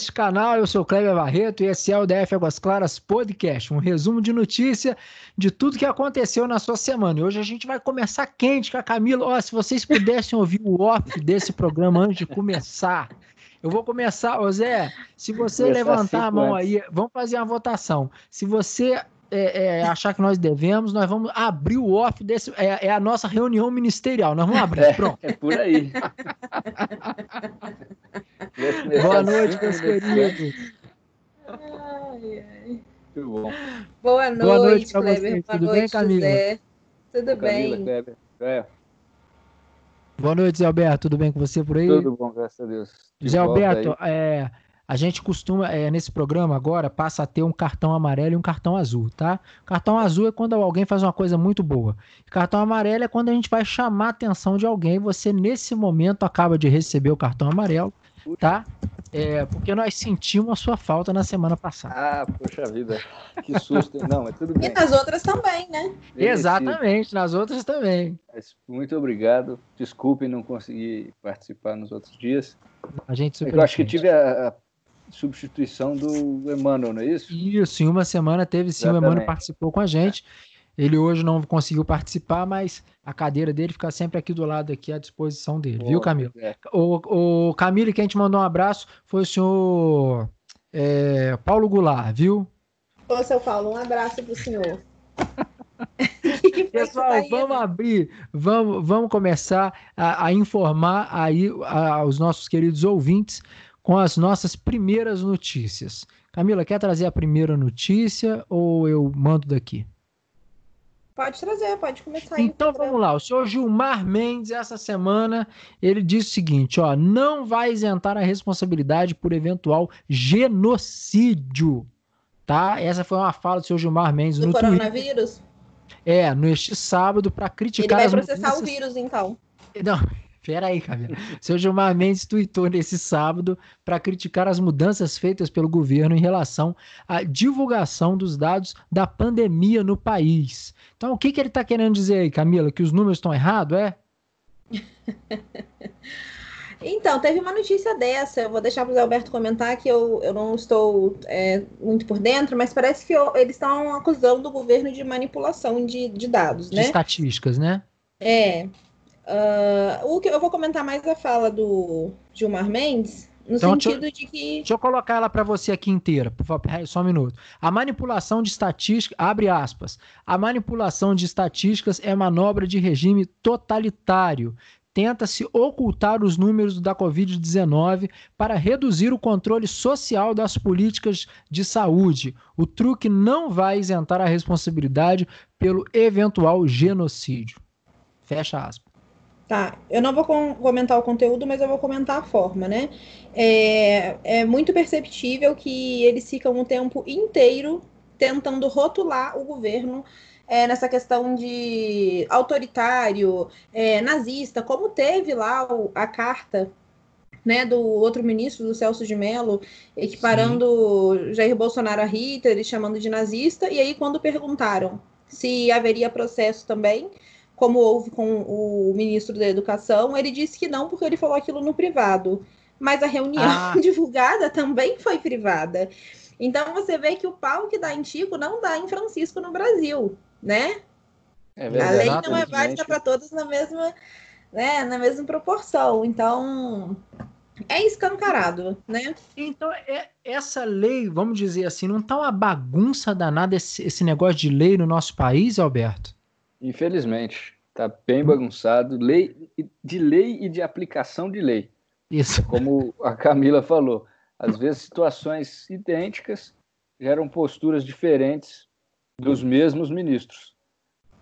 neste canal. Eu sou o Kleber Barreto e esse é o DF Águas Claras Podcast, um resumo de notícia de tudo que aconteceu na sua semana. E hoje a gente vai começar quente com a Camila. Ó, se vocês pudessem ouvir o off desse programa antes de começar, eu vou começar, ô Zé, se você levantar a mão antes. aí, vamos fazer uma votação. Se você é, é, achar que nós devemos, nós vamos abrir o off desse. É, é a nossa reunião ministerial. Nós vamos abrir. É, Pronto. É, por aí. Boa noite, meus queridos. Ai, ai. Tudo bom. Boa noite, Boa noite Kleber. Boa Tudo noite, bem, Camila? José. Tudo Camila, bem? Kleber. É. Boa noite, Zé Alberto. Tudo bem com você por aí? Tudo bom, graças a Deus. De Zé Alberto, é, a gente costuma, é, nesse programa agora, passa a ter um cartão amarelo e um cartão azul, tá? Cartão azul é quando alguém faz uma coisa muito boa. Cartão amarelo é quando a gente vai chamar a atenção de alguém. Você, nesse momento, acaba de receber o cartão amarelo, tá? É, porque nós sentimos a sua falta na semana passada. Ah, poxa vida, que susto. Não, mas tudo bem. E nas outras também, né? Exatamente, nas outras também. Muito obrigado. Desculpem não conseguir participar nos outros dias. A gente super Eu acho que tive a, a substituição do Emmanuel, não é isso? Isso, em uma semana teve sim, Exatamente. o Emmanuel participou com a gente. Ele hoje não conseguiu participar, mas a cadeira dele fica sempre aqui do lado, aqui à disposição dele, viu, Camilo? É. O, o Camilo, quem te mandou um abraço foi o senhor é, Paulo Goulart, viu? Ô, seu Paulo, um abraço pro senhor. Pessoal, tá vamos abrir, vamos, vamos começar a, a informar aí aos nossos queridos ouvintes com as nossas primeiras notícias. Camila, quer trazer a primeira notícia ou eu mando daqui? Pode trazer, pode começar. Então vamos lá. O senhor Gilmar Mendes, essa semana, ele disse o seguinte: ó, não vai isentar a responsabilidade por eventual genocídio. Tá? Essa foi uma fala do senhor Gilmar Mendes do no coronavírus? Twitter. É, neste sábado, para criticar. Ele vai processar o vírus, então. Não, Pera aí, Camila. Seu Gilmar Mendes tweetou nesse sábado para criticar as mudanças feitas pelo governo em relação à divulgação dos dados da pandemia no país. Então, o que, que ele está querendo dizer aí, Camila? Que os números estão errados, é? Então, teve uma notícia dessa, eu vou deixar para o Alberto comentar que eu, eu não estou é, muito por dentro, mas parece que eu, eles estão acusando o governo de manipulação de, de dados, de né? estatísticas, né? É, Uh, o que eu vou comentar mais a fala do Gilmar Mendes, no então, sentido eu, de que. Deixa eu colocar ela para você aqui inteira, por favor, só um minuto. A manipulação de estatísticas, abre aspas. A manipulação de estatísticas é manobra de regime totalitário. Tenta-se ocultar os números da Covid-19 para reduzir o controle social das políticas de saúde. O truque não vai isentar a responsabilidade pelo eventual genocídio. Fecha aspas. Tá, eu não vou com comentar o conteúdo, mas eu vou comentar a forma, né? É, é muito perceptível que eles ficam o tempo inteiro tentando rotular o governo é, nessa questão de autoritário, é, nazista, como teve lá o, a carta né, do outro ministro, do Celso de Mello, equiparando Sim. Jair Bolsonaro a Hitler e chamando de nazista, e aí quando perguntaram se haveria processo também, como houve com o ministro da Educação, ele disse que não, porque ele falou aquilo no privado. Mas a reunião ah. divulgada também foi privada. Então você vê que o pau que dá em Tico não dá em Francisco no Brasil, né? É verdade, a lei não é válida para todos na mesma, né, na mesma proporção. Então, é escancarado, né? Então, é, essa lei, vamos dizer assim, não tá uma bagunça danada esse, esse negócio de lei no nosso país, Alberto? Infelizmente, está bem bagunçado, lei, de lei e de aplicação de lei. Isso. Como a Camila falou, às vezes situações idênticas geram posturas diferentes dos mesmos ministros.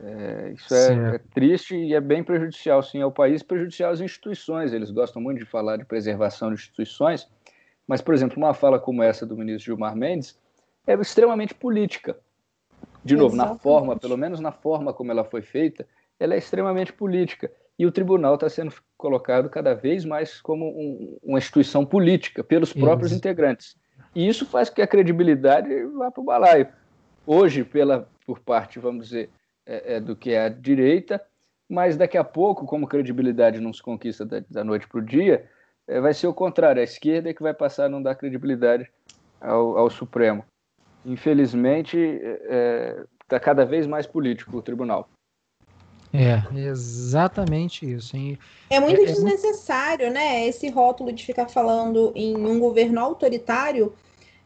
É, isso é, é, triste e é bem prejudicial, sim, ao país, prejudicial às instituições. Eles gostam muito de falar de preservação de instituições, mas, por exemplo, uma fala como essa do ministro Gilmar Mendes é extremamente política de novo, Exatamente. na forma, pelo menos na forma como ela foi feita, ela é extremamente política. E o tribunal está sendo colocado cada vez mais como um, uma instituição política pelos próprios isso. integrantes. E isso faz com que a credibilidade vá para o balaio. Hoje, pela, por parte, vamos dizer, é, é, do que é a direita, mas daqui a pouco, como credibilidade não se conquista da, da noite para o dia, é, vai ser o contrário, a esquerda é que vai passar a não dar credibilidade ao, ao Supremo. Infelizmente, está é, tá cada vez mais político o tribunal. É, exatamente isso. Hein? É muito é, desnecessário, é... né? Esse rótulo de ficar falando em um governo autoritário,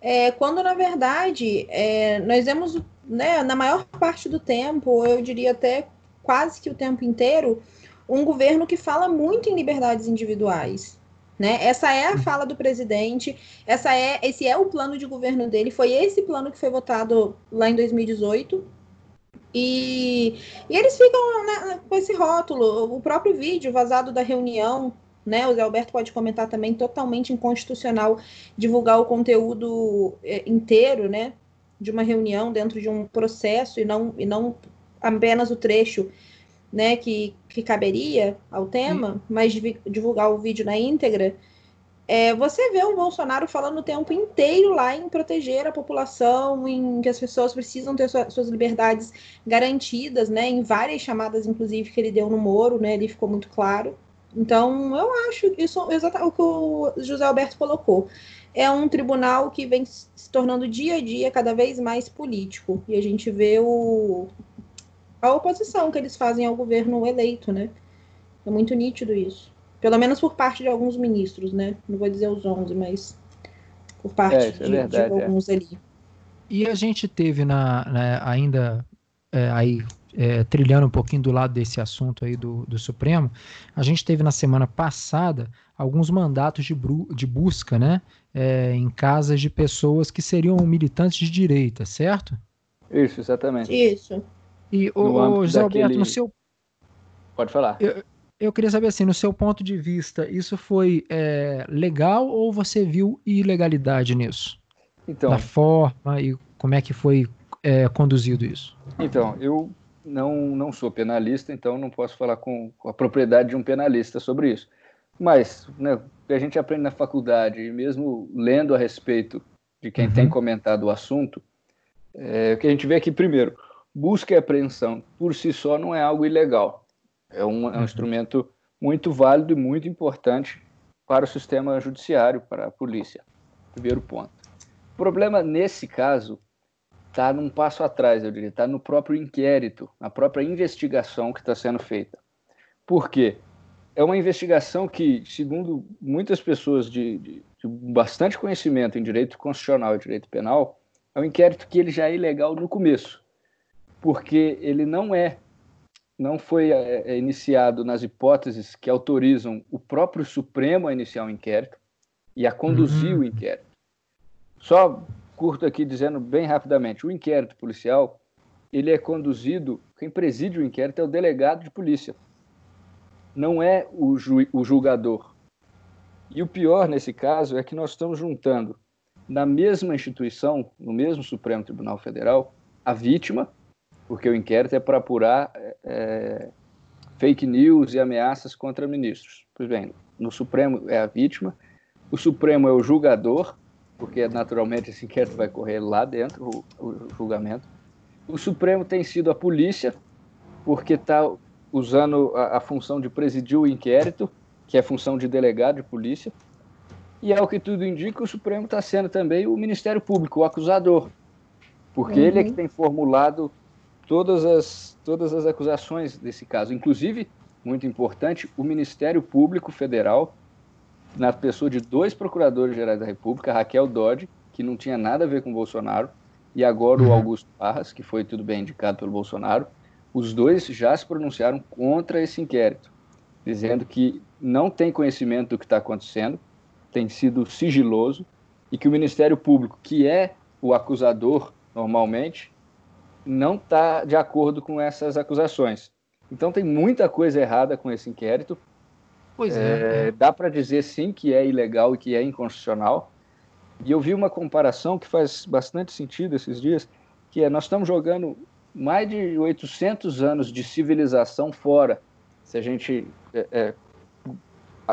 é, quando na verdade é, nós vemos, né, na maior parte do tempo, eu diria até quase que o tempo inteiro, um governo que fala muito em liberdades individuais. Né? Essa é a fala do presidente, essa é, esse é o plano de governo dele, foi esse plano que foi votado lá em 2018. E, e eles ficam né, com esse rótulo, o próprio vídeo vazado da reunião, né? O Zé Alberto pode comentar também, totalmente inconstitucional divulgar o conteúdo é, inteiro, né? De uma reunião dentro de um processo e não, e não apenas o trecho né, que, que caberia ao tema, mas divulgar o vídeo na íntegra, é, você vê o Bolsonaro falando o tempo inteiro lá em proteger a população, em que as pessoas precisam ter sua, suas liberdades garantidas, né, em várias chamadas, inclusive, que ele deu no Moro, né, ali ficou muito claro. Então, eu acho isso exatamente o que o José Alberto colocou. É um tribunal que vem se tornando dia a dia cada vez mais político. E a gente vê o, a oposição que eles fazem ao governo eleito, né? É muito nítido isso. Pelo menos por parte de alguns ministros, né? Não vou dizer os 11, mas por parte é, é de, verdade, de, é. alguns é. ali. E a gente teve na, na ainda é, aí é, trilhando um pouquinho do lado desse assunto aí do, do Supremo, a gente teve na semana passada alguns mandatos de, de busca, né, é, em casas de pessoas que seriam militantes de direita, certo? Isso, exatamente. Isso. E, o, José daquele... Alberto, no seu. Pode falar. Eu, eu, queria saber assim, no seu ponto de vista, isso foi é, legal ou você viu ilegalidade nisso? Então. Da forma e como é que foi é, conduzido isso? Então, eu não, não sou penalista, então não posso falar com, com a propriedade de um penalista sobre isso. Mas, né, o que a gente aprende na faculdade, e mesmo lendo a respeito de quem uhum. tem comentado o assunto, é, o que a gente vê aqui, primeiro, busca e apreensão por si só não é algo ilegal. É um, é um uhum. instrumento muito válido e muito importante para o sistema judiciário, para a polícia. Primeiro ponto. O problema nesse caso está num passo atrás, eu diria, está no próprio inquérito, na própria investigação que está sendo feita. Por quê? É uma investigação que, segundo muitas pessoas de, de, de bastante conhecimento em direito constitucional e direito penal, é um inquérito que ele já é ilegal no começo porque ele não é, não foi é, é, iniciado nas hipóteses que autorizam o próprio Supremo a iniciar um inquérito e a conduzir uhum. o inquérito. Só curto aqui dizendo bem rapidamente, o inquérito policial ele é conduzido, quem preside o inquérito é o delegado de polícia, não é o, ju, o julgador. E o pior nesse caso é que nós estamos juntando na mesma instituição, no mesmo Supremo Tribunal Federal, a vítima porque o inquérito é para apurar é, fake news e ameaças contra ministros. Pois bem, no Supremo é a vítima, o Supremo é o julgador, porque naturalmente esse inquérito vai correr lá dentro, o, o julgamento. O Supremo tem sido a polícia, porque está usando a, a, função de presidir o inquérito, que é a função de delegado de polícia. E ao que tudo indica, o Supremo está sendo também o Ministério Público, o acusador, porque uhum. ele é que tem formulado todas as, todas as acusações desse caso. Inclusive, muito importante, o Ministério Público Federal, na pessoa de dois procuradores gerais da República, Raquel Dodge, que não tinha nada a ver com Bolsonaro, e agora o uhum. Augusto Parras, que foi tudo bem indicado pelo Bolsonaro, os dois já se pronunciaram contra esse inquérito, dizendo que não tem conhecimento do que está acontecendo, tem sido sigiloso, e que o Ministério Público, que é o acusador normalmente, não está de acordo com essas acusações. Então tem muita coisa errada com esse inquérito. Pois é. é. Dá para dizer sim que é ilegal e que é inconstitucional. E eu vi uma comparação que faz bastante sentido esses dias, que é nós estamos jogando mais de 800 anos de civilização fora, se a gente é, é,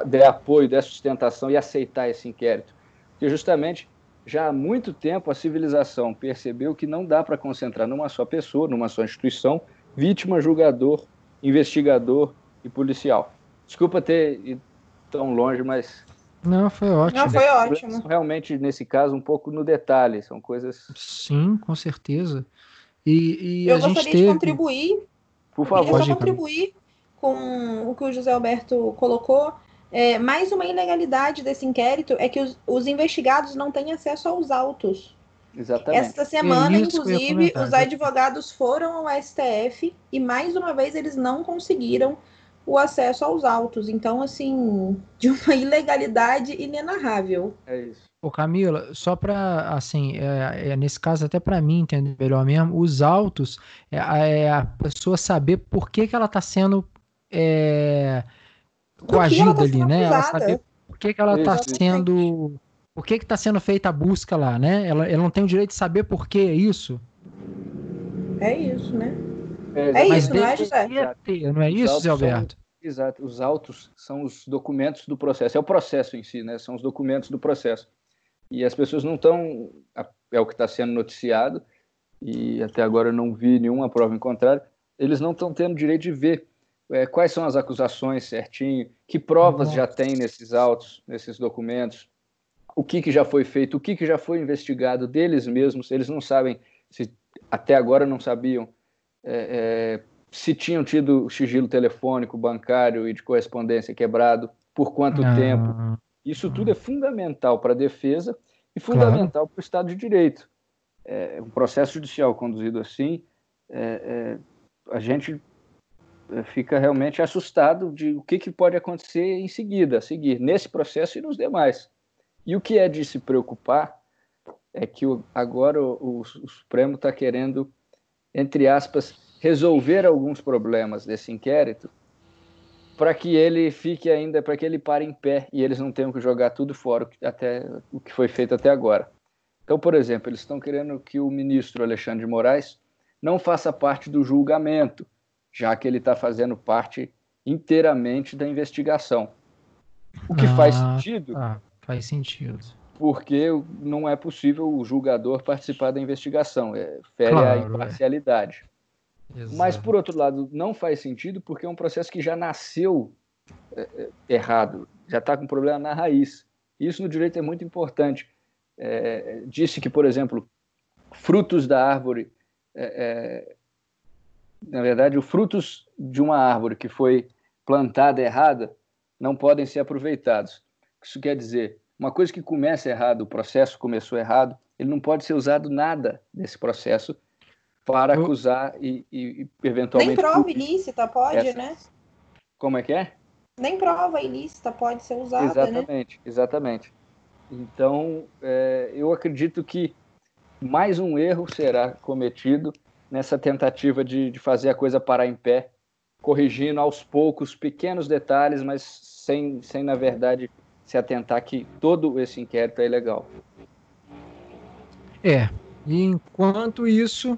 der apoio, der sustentação e aceitar esse inquérito. Porque justamente já há muito tempo a civilização percebeu que não dá para concentrar numa só pessoa, numa só instituição, vítima, julgador, investigador e policial. Desculpa ter ido tão longe, mas Não, foi ótimo. Não, foi ótimo. Realmente, nesse caso, um pouco no detalhe, são coisas. Sim, com certeza. E, e Eu a gostaria teve... de contribuir. Por favor, Queria só contribuir com o que o José Alberto colocou. É, mais uma ilegalidade desse inquérito é que os, os investigados não têm acesso aos autos. Exatamente. Esta semana, É eu ia inclusive, os exatamente. advogados foram ao STF e mais uma vez eles não conseguiram o acesso aos autos. Então, assim, de uma ilegalidade inenarrável. É isso. Ô Camila, só para assim, é, é, nesse caso até para mim entender melhor mesmo, os autos é, a- é a pessoa saber por que, que ela está sendo é, Do que ela coagida tá ali, né? Ela saber por que, que ela está sendo, por que que está sendo feita a busca lá, né? Ela, ela não tem o direito de saber por que é isso. É isso, né? É, É isso, não é, José? ter, não é isso, Zé são- Alberto? Exato. Os autos são os documentos do processo. É o processo em si, né? São os documentos do processo. E as pessoas não estão. É o que está sendo noticiado, e até agora eu não vi nenhuma prova em contrário. Eles não estão tendo direito de ver é, quais são as acusações certinho, que provas já tem nesses autos, nesses documentos, o que, que já foi feito, o que, que já foi investigado deles mesmos. Eles não sabem, se até agora não sabiam é, é, se tinham tido sigilo telefônico, bancário e de correspondência quebrado, por quanto Ah, tempo. Isso tudo é fundamental para a defesa e fundamental para o Estado de Direito. É, um processo judicial conduzido assim, é, é, a gente fica realmente assustado de o que, que pode acontecer em seguida, a seguir, nesse processo e nos demais. E o que é de se preocupar é que o, agora o, o Supremo está querendo, entre aspas, resolver alguns problemas desse inquérito para que ele fique ainda, para que ele pare em pé e eles não tenham que jogar tudo fora o até o que foi feito até agora. Então, por exemplo, eles estão querendo que o ministro Alexandre de Moraes não faça parte do julgamento, já que ele está fazendo parte inteiramente da investigação. O que faz Ah, sentido, tá, faz sentido. porque não é possível o julgador participar da investigação, é, fere Claro, a é. imparcialidade. Mas, Exato. por outro lado, não faz sentido porque é um processo que já nasceu é, é, errado, já está com problema na raiz. Isso no direito é muito importante. É, disse que, por exemplo, frutos da árvore, é, é, na verdade, os frutos de uma árvore que foi plantada errada não podem ser aproveitados. Isso quer dizer, uma coisa que começa errado, o processo começou errado, ele não pode ser usado nada desse processo para acusar e, e- e, eventualmente. Nem prova ilícita pode, essa- né? Como é que é? Nem prova ilícita pode ser usada, né? exatamente, exatamente. Então, é, eu acredito que mais um erro será cometido nessa tentativa de, de fazer a coisa parar em pé, corrigindo aos poucos pequenos detalhes, mas sem, sem na verdade, se atentar que todo esse inquérito é ilegal. É. E enquanto isso,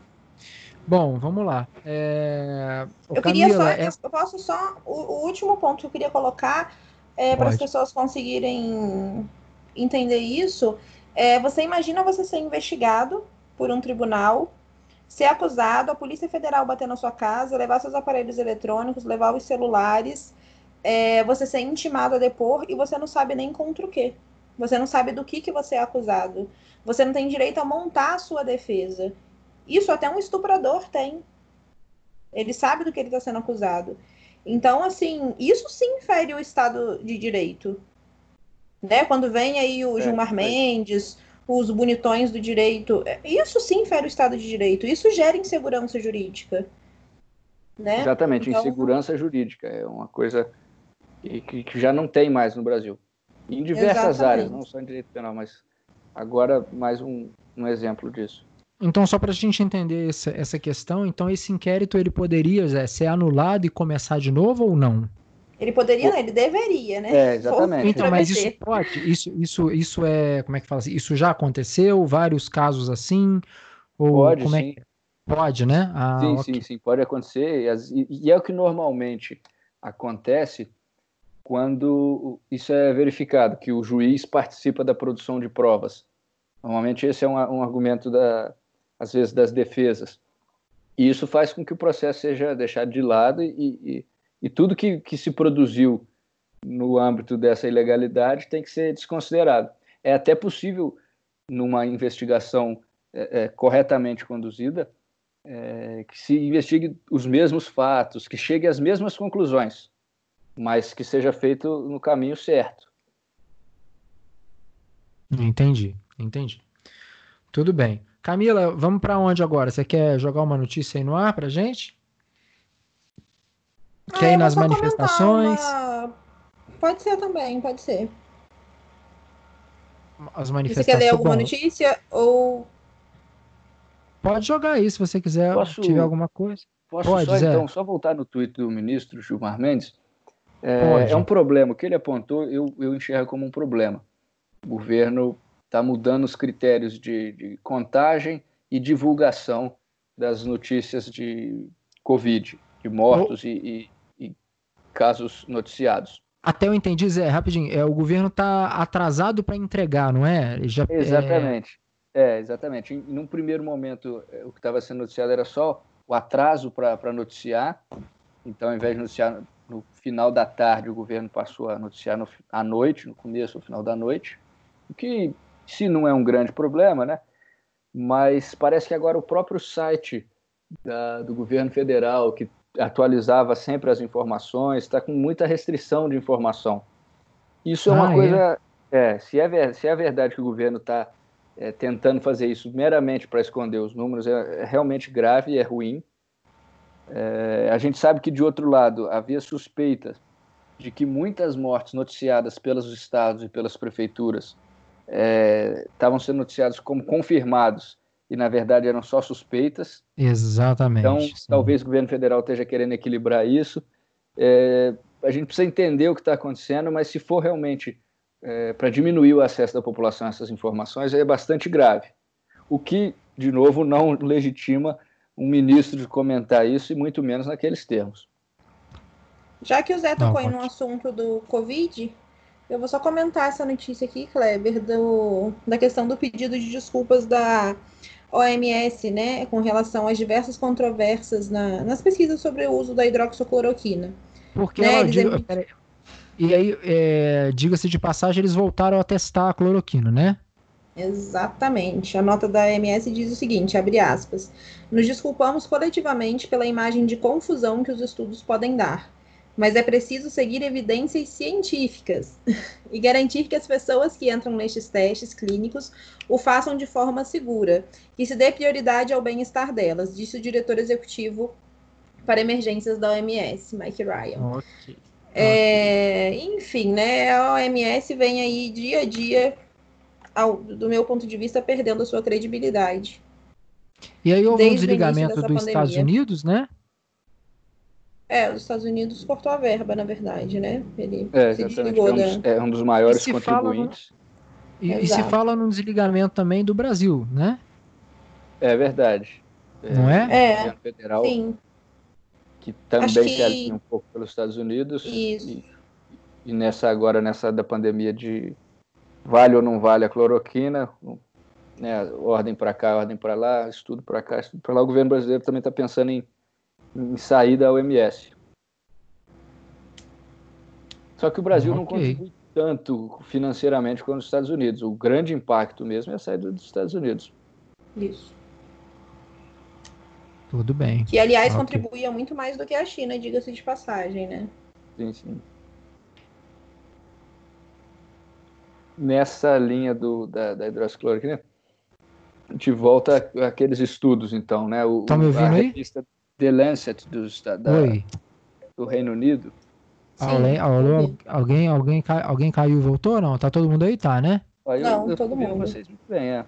bom, vamos lá. É... Eu queria só, Camila, eu- posso só, o, o último ponto que eu queria colocar é, para as pessoas conseguirem entender isso. É, você imagina você ser investigado por um tribunal, ser acusado, a Polícia Federal bater na sua casa, levar seus aparelhos eletrônicos, levar os celulares, é, você ser intimado a depor e você não sabe nem contra o quê. Você não sabe do que, que você é acusado. Você não tem direito a montar a sua defesa. Isso até um estuprador tem. Ele sabe do que ele está sendo acusado. Então, assim, isso sim fere o Estado de Direito. Né? Quando vem aí o É, Gilmar mas- Mendes, os bonitões do direito, é, isso sim fere o Estado de Direito. Isso gera insegurança jurídica. Né? Exatamente, Então- insegurança jurídica é uma coisa que, que- que já não tem mais no Brasil. Em diversas Exatamente. áreas, não só em direito penal, mas agora mais um, um exemplo disso. Então, só para a gente entender essa, essa questão, então esse inquérito ele poderia Zé, ser anulado e começar de novo ou não? Ele poderia, não, ele deveria, né? É, exatamente. Então, mas isso pode? Isso, isso, isso é, como é que fala assim? Isso já aconteceu? Vários casos assim? Ou Pode, como é sim. que- Pode, né? Ah, Sim, ok. sim, sim, pode acontecer. E, e- e é o que normalmente acontece quando isso é verificado, que o juiz participa da produção de provas. Normalmente esse é um, um argumento, da, às vezes, das defesas. E isso faz com que o processo seja deixado de lado e, e, e tudo que, que se produziu no âmbito dessa ilegalidade tem que ser desconsiderado. É até possível, numa investigação é, é, corretamente conduzida, é, que se investigue os mesmos fatos, que chegue às mesmas conclusões, mas que seja feito no caminho certo. Entendi, entendi. Tudo bem. Camila, vamos para onde agora? Você quer jogar uma notícia aí no ar para gente? Ah, quer ir nas manifestações? Uma... Pode ser também, pode ser. As manifestações. Você quer ler alguma Bom, notícia ou Pode jogar aí se você quiser, posso, tiver alguma coisa. Posso Pode, só, então, só voltar no tweet do ministro Gilmar Mendes? É, é, um problema. O que ele apontou, eu, eu enxergo como um problema. O governo está mudando os critérios de, de, contagem e divulgação das notícias de Covid, de mortos e, e, casos noticiados. Até eu entendi, Zé, rapidinho, é, o governo está atrasado para entregar, não é? Já, é, Exatamente. É, exatamente. Em, em um primeiro momento, é, o que estava sendo noticiado era só o atraso para noticiar. Então, ao invés de noticiar no final da tarde, o governo passou a noticiar no, à noite, no começo ou final da noite, o que, se não é um grande problema, né? Mas parece que agora o próprio site da, do governo federal, que atualizava sempre as informações, está com muita restrição de informação. Isso é uma ah, coisa. É? é, se, é, se é verdade que o governo está é, tentando fazer isso meramente para esconder os números é, é, realmente grave e é ruim. É, a gente sabe que, de outro lado, havia suspeitas de que muitas mortes noticiadas pelos estados e pelas prefeituras é, estavam sendo noticiadas como confirmados e, na verdade, eram só suspeitas. Exatamente. Então, sim. talvez o governo federal esteja querendo equilibrar isso. É, a gente precisa entender o que está acontecendo, mas se for realmente é, para diminuir o acesso da população a essas informações é bastante grave. O que, de novo, não legitima um ministro de comentar isso, e muito menos naqueles termos. Já que o Zé tocou no assunto do Covid, eu vou só comentar essa notícia aqui, Kleber, do, da questão do pedido de desculpas da OMS, né, com relação às diversas controvérsias na, nas pesquisas sobre o uso da hidroxicloroquina. Porque né, ela, digo, peraí, e aí, é, diga-se de passagem, eles voltaram a testar a cloroquina, né? Exatamente. A nota da MS diz o seguinte, abre aspas, nos desculpamos coletivamente pela imagem de confusão que os estudos podem dar, mas é preciso seguir evidências científicas e garantir que as pessoas que entram nestes testes clínicos o façam de forma segura, que se dê prioridade ao bem-estar delas, disse o diretor executivo para emergências da OMS, Mike Ryan. Okay. É, enfim, né, a OMS vem aí dia a dia, ao, do meu ponto de vista, perdendo a sua credibilidade. E aí houve um desligamento dos pandemia. Estados Unidos, né? É, os Estados Unidos cortou a verba, na verdade, né? Ele é, se desligou é um, dos, é um dos maiores e contribuintes. Fala, e, e, se fala num desligamento também do Brasil, né? É verdade. Não é? É, federal. sim que também que... se alinha um pouco pelos Estados Unidos. Isso. E, e, nessa agora, nessa da pandemia de vale ou não vale a cloroquina, né, ordem para cá, ordem para lá, estudo para cá, estudo para lá, o governo brasileiro também está pensando em, em sair da OMS. Só que o Brasil okay. não contribui tanto financeiramente quanto os Estados Unidos. O grande impacto mesmo é a saída dos Estados Unidos. Isso. Tudo bem. Que, aliás, okay. contribuía muito mais do que a China, diga-se de passagem, né? Sim, sim. Nessa linha do, da, da hidroxicloroquina, a gente volta àqueles estudos, então, né? O, tá me ouvindo a aí? revista The Lancet dos, da, da, do Reino Unido. Sim, alô, alguém, alguém, alguém caiu e voltou? Não, tá todo mundo aí, tá, né? Não, eu, todo mundo. Vocês muito bem, é.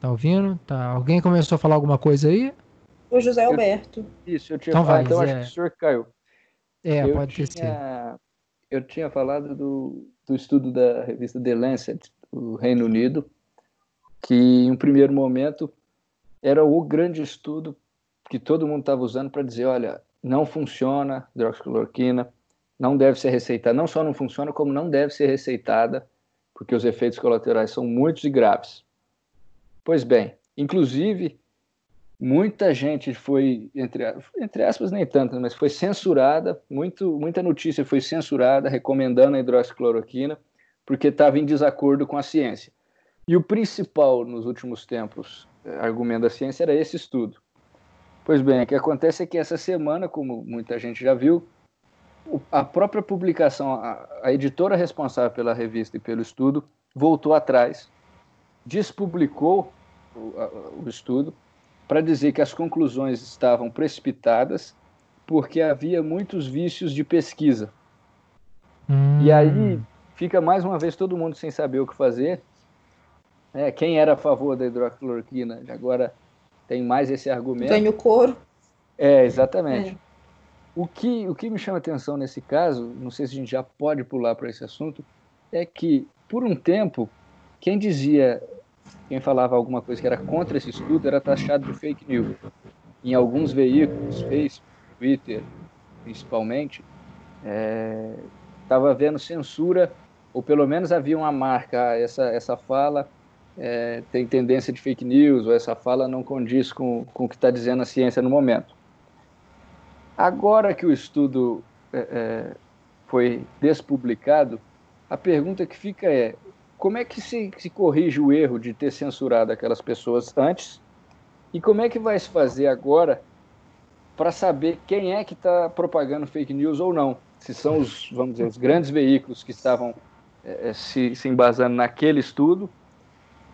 Tá ouvindo? Tá. Alguém começou a falar alguma coisa aí? O José Alberto. Eu, isso, eu tinha então falado, vai, então acho que o senhor caiu. É, eu pode tinha, ser. Eu tinha falado do, do estudo da revista The Lancet, do Reino Unido, que em um primeiro momento era o grande estudo que todo mundo estava usando para dizer, olha, não funciona hidroxicloroquina, não deve ser receitada, não só não funciona, como não deve ser receitada, porque os efeitos colaterais são muitos e graves. Pois bem, inclusive muita gente foi, entre, entre aspas, nem tanto, mas foi censurada, muito, muita notícia foi censurada recomendando a hidroxicloroquina, porque estava em desacordo com a ciência. E o principal nos últimos tempos eh, argumento da ciência era esse estudo. Pois bem, o que acontece é que essa semana, como muita gente já viu, a própria publicação, a, a editora responsável pela revista e pelo estudo, voltou atrás, despublicou o, a, o estudo para dizer que as conclusões estavam precipitadas porque havia muitos vícios de pesquisa. Hum. E aí fica mais uma vez todo mundo sem saber o que fazer. É, quem era a favor da hidroxicloroquina agora tem mais esse argumento. Ganha o couro. É, exatamente. É. O, que, o que me chama atenção nesse caso, não sei se a gente já pode pular para esse assunto, é que, por um tempo, quem dizia, quem falava alguma coisa que era contra esse estudo era taxado de fake news. Em alguns veículos, Facebook, Twitter, principalmente, estava é, havendo censura, ou pelo menos havia uma marca, essa, essa fala é, tem tendência de fake news, ou essa fala não condiz com, com o que está dizendo a ciência no momento. Agora que o estudo é, é, foi despublicado, a pergunta que fica é: como é que se, se corrige o erro de ter censurado aquelas pessoas antes? E como é que vai se fazer agora para saber quem é que está propagando fake news ou não? Se são os, vamos dizer, os grandes veículos que estavam é, é se, se embasando naquele estudo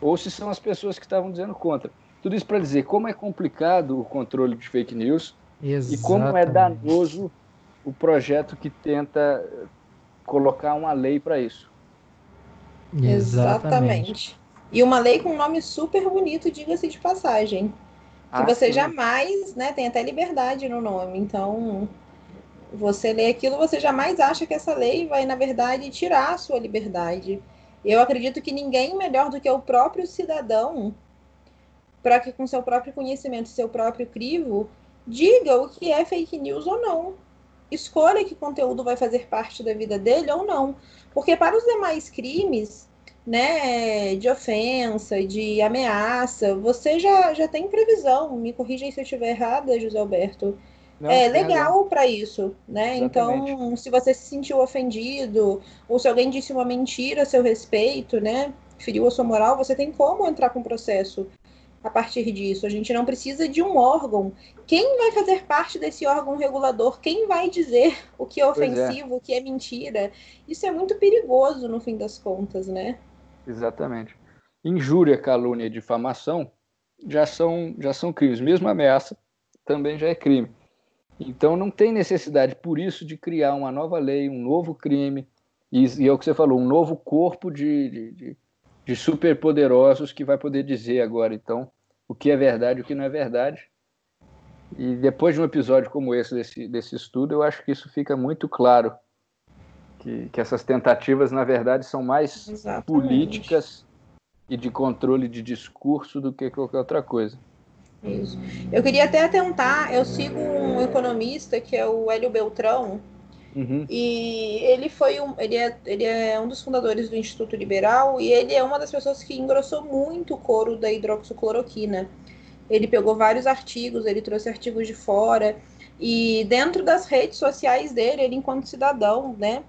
ou se são as pessoas que estavam dizendo contra. Tudo isso para dizer como é complicado o controle de fake news Exatamente. e como é danoso o projeto que tenta colocar uma lei para isso. Exatamente. E uma lei com um nome super bonito, diga-se de passagem. Que ah, você sim. jamais, né, tem até liberdade no nome. Então, você lê aquilo, você jamais acha que essa lei vai, na verdade, tirar a sua liberdade. Eu acredito que ninguém melhor do que o próprio cidadão, para que com seu próprio conhecimento, seu próprio crivo, diga o que é fake news ou não. Escolha que conteúdo vai fazer parte da vida dele ou não. Porque para os demais crimes, né, de ofensa, de ameaça, você já, já tem previsão. Me corrija se eu estiver errada, José Alberto. Não, é legal para isso, né? Exatamente. Então, se você se sentiu ofendido, ou se alguém disse uma mentira a seu respeito, né? Feriu a sua moral, você tem como entrar com processo a partir disso. A gente não precisa de um órgão. Quem vai fazer parte desse órgão regulador? Quem vai dizer o que é, é. ofensivo, é. o que é mentira? Isso é muito perigoso no fim das contas, né? Exatamente. Injúria, calúnia e difamação já são, já são crimes. Mesmo ameaça também já é crime. Então não tem necessidade, por isso, de criar uma nova lei, um novo crime, e, e é o que você falou, um novo corpo de, de, de, de superpoderosos que vai poder dizer agora, então, o que é verdade e o que não é verdade. E depois de um episódio como esse, desse, desse estudo, eu acho que isso fica muito claro, que, que essas tentativas, na verdade, são mais Exatamente. políticas e de controle de discurso do que qualquer outra coisa. Isso. Eu queria até tentar, eu sigo um economista que é o Hélio Beltrão, uhum. e ele foi um, ele é, ele é um dos fundadores do Instituto Liberal e ele é uma das pessoas que engrossou muito o couro da hidroxicloroquina. Ele pegou vários artigos, ele trouxe artigos de fora e dentro das redes sociais dele, ele enquanto cidadão, né,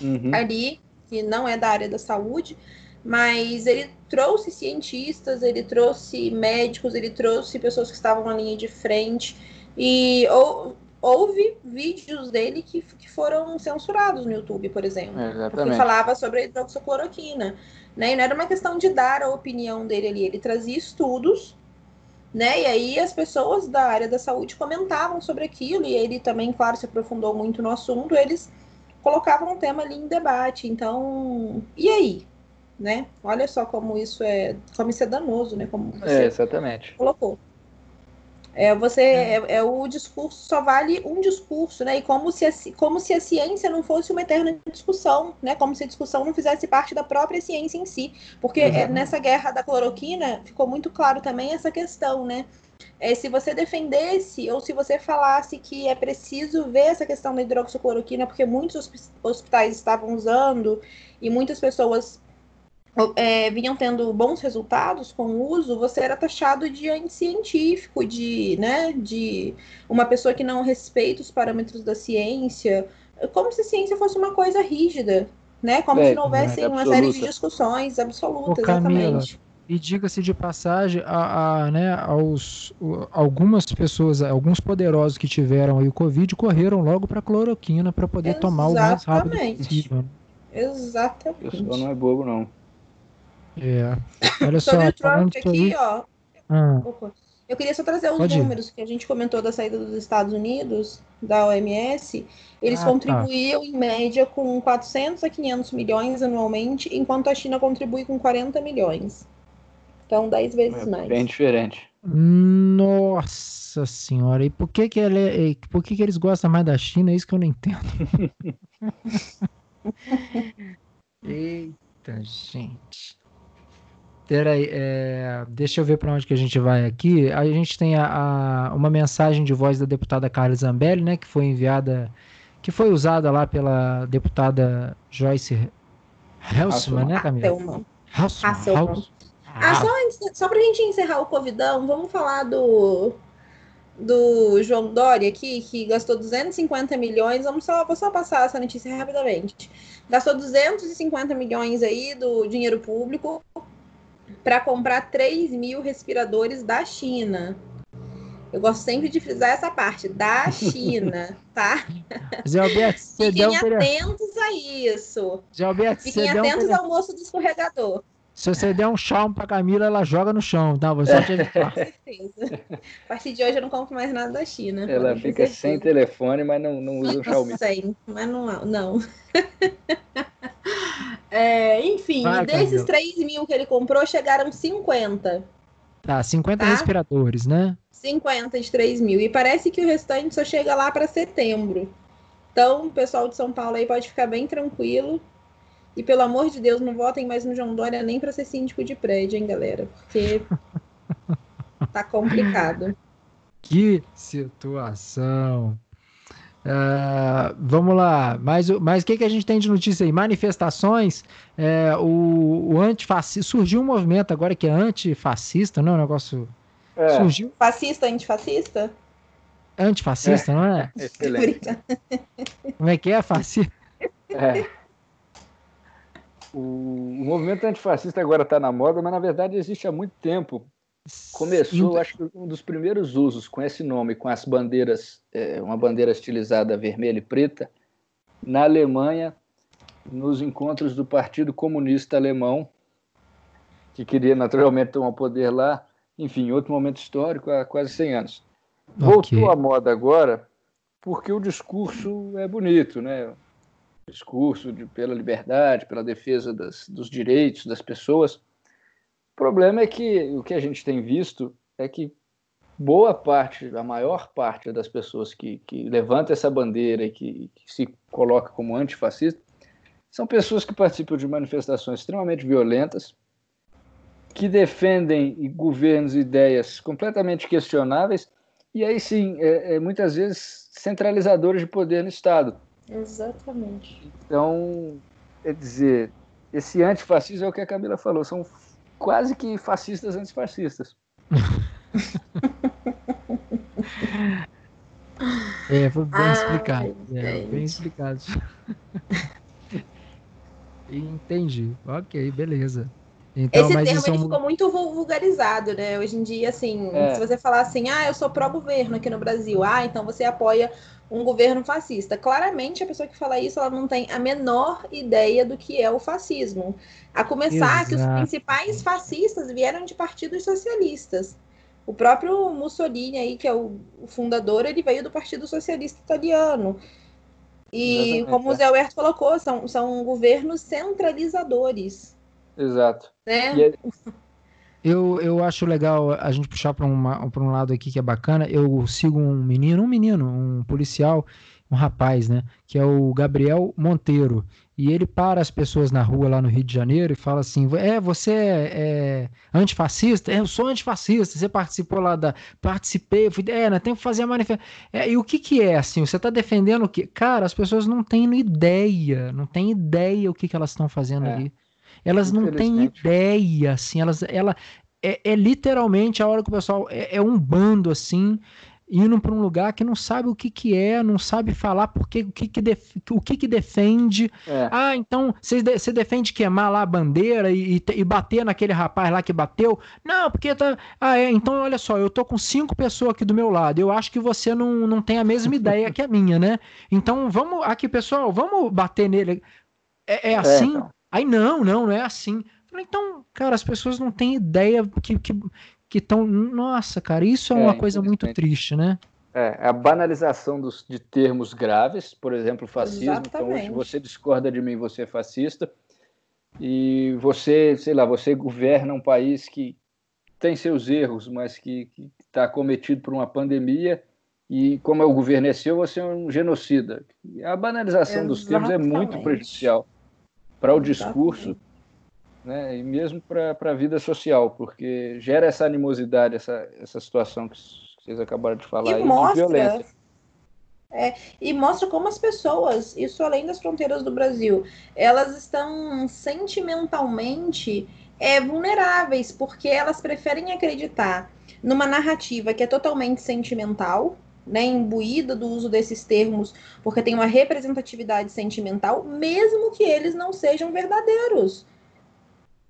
uhum. ali que não é da área da saúde, mas ele trouxe cientistas, ele trouxe médicos, ele trouxe pessoas que estavam na linha de frente e ou, houve vídeos dele que, que foram censurados no YouTube, por exemplo, é, porque falava sobre a hidroxicloroquina, né? E não era uma questão de dar a opinião dele ali, ele trazia estudos, né? E aí as pessoas da área da saúde comentavam sobre aquilo e ele também, claro, se aprofundou muito no assunto, eles colocavam o tema ali em debate. Então, e aí? Né? Olha só como isso é, como isso é danoso, né? Como você é, exatamente. colocou. É, você é. É, é. o discurso só vale um discurso, né? E como se, a, como se a ciência não fosse uma eterna discussão, né? Como se a discussão não fizesse parte da própria ciência em si, porque é, nessa guerra da cloroquina ficou muito claro também essa questão, né? É, se você defendesse ou se você falasse que é preciso ver essa questão da hidroxicloroquina, porque muitos hospitais estavam usando e muitas pessoas é, vinham tendo bons resultados com o uso, você era taxado de anticientífico, de, né, de uma pessoa que não respeita os parâmetros da ciência, como se a ciência fosse uma coisa rígida, né? Como é, se não houvesse é uma série de discussões absolutas, Ô, Camila, exatamente. E diga-se de passagem, a, a, né, aos, algumas pessoas, alguns poderosos que tiveram aí o Covid correram logo para cloroquina para poder Exatamente. tomar o mais rápido possível. Exatamente. Isso não é bobo, não. É. Olha só. Sobre o Trump aqui, ó. Ah. Eu queria só trazer os Pode números ir. que a gente comentou da saída dos Estados Unidos, da OMS. Eles ah, tá. contribuíam, tá. em média, com 400 a 500 milhões anualmente, enquanto a China contribui com 40 milhões. Então, 10 vezes é mais. Bem diferente. Nossa senhora, e por que que, ele, é, por que que eles gostam mais da China? É isso que eu não entendo. Eita, gente. Peraí, é, deixa eu ver para onde que a gente vai aqui. A gente tem a, a, uma mensagem de voz da deputada Carla Zambelli, né, que foi enviada, que foi usada lá pela deputada Joyce Helsman, né, Camila? Hasselman. Ah, só, só para a gente encerrar o Covidão, vamos falar do, do João Dória aqui, que gastou 250 milhões. Vamos só, vou só passar essa notícia rapidamente. Gastou 250 milhões aí do dinheiro público para comprar 3 mil respiradores da China. Eu gosto sempre de frisar essa parte, da China, tá? Zé Alberto, Fiquem atentos a isso. Zé Alberto, Fiquem atentos ao moço do escorregador. Se você der um chão pra Camila, ela joga no chão, tá? Você é. Com certeza. A partir de hoje eu não compro mais nada da China. Ela fica sem telefone, mas não, não usa o Xiaomi. Sem, mas não. não. é, enfim, Vai, desses Camila. 3 mil que ele comprou, chegaram 50. Tá, 50 tá? respiradores, né? 50 de 3 mil. E parece que o restante só chega lá para setembro. Então, o pessoal de São Paulo aí pode ficar bem tranquilo e pelo amor de Deus, não votem mais no João Dória nem para ser síndico de prédio, hein, galera? Porque tá complicado. Que situação. Uh, vamos lá, mas o mas que, que a gente tem de notícia aí? Manifestações, é, o, o antifascista, surgiu um movimento agora que é antifascista, não é um negócio... É. Surgiu... Fascista, antifascista? Antifascista, é. não é? Excelente. Como é que é, fascista? É o, o movimento antifascista agora está na moda, mas na verdade existe há muito tempo. Começou, acho que um dos primeiros usos com esse nome, com as bandeiras, é, uma bandeira estilizada vermelha e preta, na Alemanha, nos encontros do Partido Comunista Alemão, que queria naturalmente tomar poder lá, enfim, outro momento histórico, há quase 100 anos. Voltou okay. à moda agora porque o discurso é bonito, né? discurso de, pela liberdade, pela defesa das, dos direitos das pessoas. O problema é que o que a gente tem visto é que boa parte, a maior parte das pessoas que, que levanta essa bandeira e que, que se coloca como antifascista são pessoas que participam de manifestações extremamente violentas, que defendem governos e ideias completamente questionáveis e aí sim, é, é, muitas vezes centralizadores de poder no Estado. Exatamente. Então, quer dizer, esse antifascismo é o que a Camila falou, são quase que fascistas antifascistas. é, foi bem Ai, explicado. É, bem explicado. Entendi. Ok, beleza. Então, Esse termo ele ficou muito vulgarizado, né? Hoje em dia, assim, é. se você falar assim, ah, eu sou pró-governo aqui no Brasil, ah, então você apoia um governo fascista. Claramente, a pessoa que fala isso, ela não tem a menor ideia do que é o fascismo. A começar Exato. que os principais fascistas vieram de partidos socialistas. O próprio Mussolini aí, que é o, fundador, ele veio do Partido Socialista Italiano. E Exatamente. como o Zé Alberto colocou, são, são governos centralizadores. Exato. Né? É... Eu, eu acho legal a gente puxar para um lado aqui que é bacana. Eu sigo um menino, um menino, um policial, um rapaz, né? Que é o Gabriel Monteiro. E ele para as pessoas na rua lá no Rio de Janeiro e fala assim: É, você é, é antifascista? É, eu sou antifascista. Você participou lá da. Participei, fui. É, né, tem que fazer a manifestação. É, e o que, que é assim? Você está defendendo o quê? Cara, as pessoas não têm ideia, não têm ideia o que, que elas estão fazendo é. ali. Elas não têm ideia, assim, elas, ela é, é, literalmente a hora que o pessoal é, é um bando assim indo para um lugar que não sabe o que, que é, não sabe falar porque, o que, que, def, o que, que defende. É. Ah, então você de, defende queimar lá a bandeira e, e, bater naquele rapaz lá que bateu? Não, porque tá. Ah, é, então olha só, eu tô com cinco pessoas aqui do meu lado. Eu acho que você não, não tem a mesma ideia que a minha, né? Então vamos aqui, pessoal, vamos bater nele. É, é, é assim? Então. Aí não, não, não é assim. Então, cara, as pessoas não têm ideia que, que, que estão. Nossa, cara, isso é, é uma coisa muito triste, né? É, a banalização dos, de termos graves, por exemplo, fascismo. Exatamente. Então, hoje você discorda de mim, você é fascista. E você, sei lá, você governa um país que tem seus erros, mas que está cometido por uma pandemia. E como é o governo é seu, você é um genocida. E a banalização Exatamente. dos termos é muito prejudicial para o discurso né? e mesmo para a vida social, porque gera essa animosidade, essa, essa situação que vocês acabaram de falar, e aí, mostra, de violência. É, e mostra como as pessoas, isso além das fronteiras do Brasil, elas estão sentimentalmente é, vulneráveis, porque elas preferem acreditar numa narrativa que é totalmente sentimental, né, imbuída do uso desses termos, porque tem uma representatividade sentimental, mesmo que eles não sejam verdadeiros.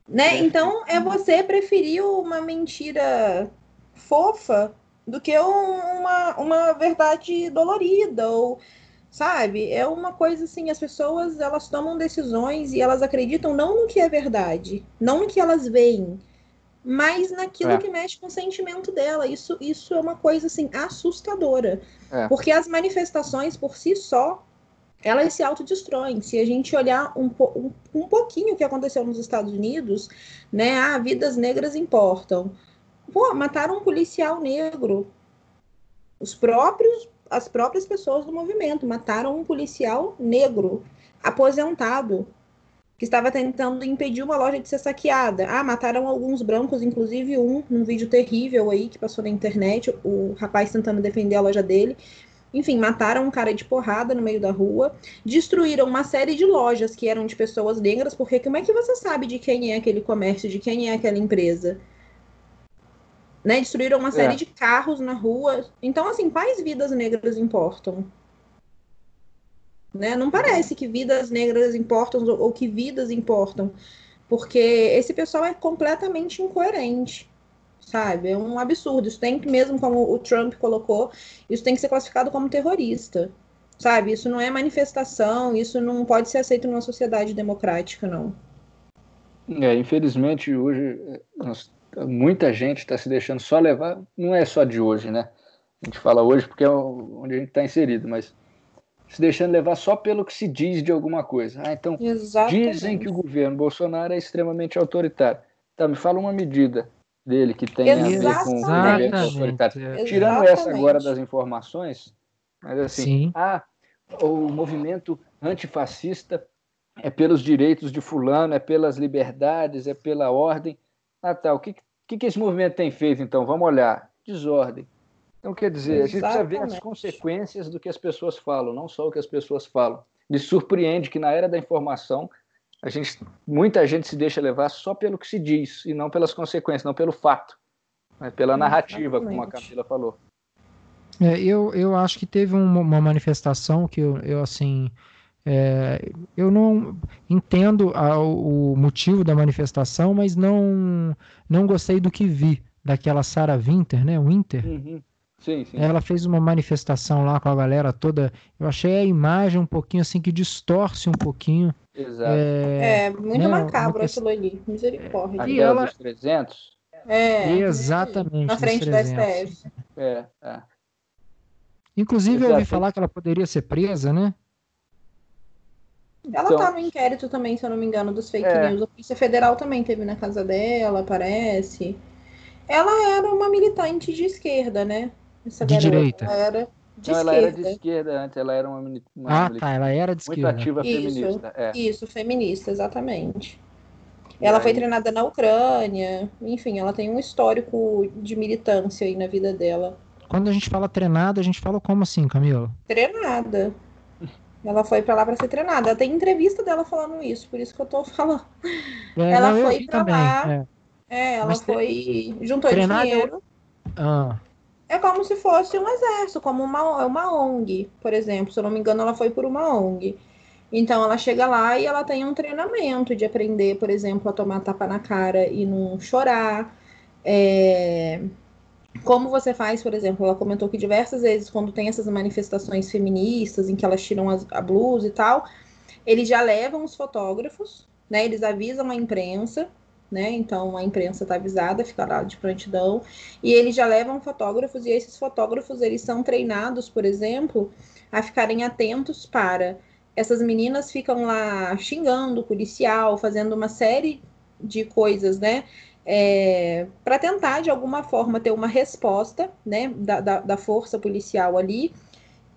Né? Então é você preferir uma mentira fofa do que uma, uma verdade dolorida ou sabe? É uma coisa assim, as pessoas elas tomam decisões e elas acreditam não no que é verdade, não no que elas veem, mas naquilo é. que mexe com o sentimento dela. Isso, isso é uma coisa assim assustadora, é. porque as manifestações por si só elas se autodestroem. Se a gente olhar um, um, um pouquinho o que aconteceu nos Estados Unidos, né? Ah, vidas negras importam. Pô, mataram um policial negro. Os próprios, as próprias pessoas do movimento mataram um policial negro, aposentado, que estava tentando impedir uma loja de ser saqueada. Ah, mataram alguns brancos, inclusive um, num vídeo terrível aí que passou na internet, o rapaz tentando defender a loja dele. Enfim, mataram um cara de porrada no meio da rua, destruíram uma série de lojas que eram de pessoas negras, porque como é que você sabe de quem é aquele comércio, de quem é aquela empresa? Né? Destruíram uma série é. de carros na rua. Então, assim, quais vidas negras importam? Né? Não parece que vidas negras importam ou que vidas importam, porque esse pessoal é completamente incoerente sabe? É um absurdo. Isso tem que, mesmo como o Trump colocou, isso tem que ser classificado como terrorista, sabe? Isso não é manifestação, isso não pode ser aceito numa sociedade democrática, não. É, infelizmente, hoje, nós, muita gente está se deixando só levar, não é só de hoje, né? A gente fala hoje porque é onde a gente está inserido, mas se deixando levar só pelo que se diz de alguma coisa. Ah, então, Exatamente. dizem que o governo Bolsonaro é extremamente autoritário. Tá, me fala uma medida dele que tem Exatamente. a ver com o governo autoritário. Tirando essa agora das informações, mas assim, Sim. ah, o movimento antifascista é pelos direitos de fulano, é pelas liberdades, é pela ordem. Ah, tá. O que, que, que esse movimento tem feito, então? Vamos olhar. Desordem. Então, quer dizer, Exatamente. a gente precisa ver as consequências do que as pessoas falam, não só o que as pessoas falam. Me surpreende que na era da informação a gente, muita gente se deixa levar só pelo que se diz e não pelas consequências, não pelo fato, mas pela narrativa, Exatamente. como a Camila falou. É, eu, eu acho que teve uma, uma manifestação que eu, eu assim, é, eu não entendo a, o motivo da manifestação, mas não, não gostei do que vi daquela Sarah Winter, né? Winter. Uhum. Sim, sim. Ela fez uma manifestação lá com a galera toda. Eu achei a imagem um pouquinho assim que distorce um pouquinho. Exato. É, é muito né, macabro aquilo ali. Misericórdia. É, e ela... 300? É. Exatamente. Na frente da STF. É, é. Inclusive, Exato. eu ouvi falar que ela poderia ser presa, né? Ela então, tá no inquérito também, se eu não me engano, dos fake é. news. A Polícia Federal também teve na casa dela, parece. Ela era uma militante de esquerda, né? Essa de direita. Era de não, esquerda. ela era de esquerda antes, ela era uma, uma Ah, tá, ela era de esquerda. Muito ativa isso, feminista. É. Isso, feminista, exatamente. Ela aí... foi treinada na Ucrânia, enfim, ela tem um histórico de militância aí na vida dela. Quando a gente fala treinada, a gente fala como assim, Camila? Treinada. Ela foi para lá para ser treinada. Tem entrevista dela falando isso, por isso que eu tô falando. É, ela não, foi para lá. É. é ela Mas foi. Juntou dinheiro. Ah. É como se fosse um exército, como uma, uma ONG, por exemplo. Se eu não me engano, ela foi por uma ONG. Então ela chega lá e ela tem um treinamento de aprender, por exemplo, a tomar tapa na cara e não chorar. É... Como você faz, por exemplo, ela comentou que diversas vezes, quando tem essas manifestações feministas em que elas tiram as, a blusa e tal, eles já levam os fotógrafos, né? Eles avisam a imprensa, né? Então a imprensa está avisada, fica lá de prontidão, e eles já levam fotógrafos, e esses fotógrafos eles são treinados, por exemplo, a ficarem atentos para essas meninas ficam lá xingando o policial, fazendo uma série de coisas, né? É, para tentar, de alguma forma, ter uma resposta né, da, da, da, força policial ali.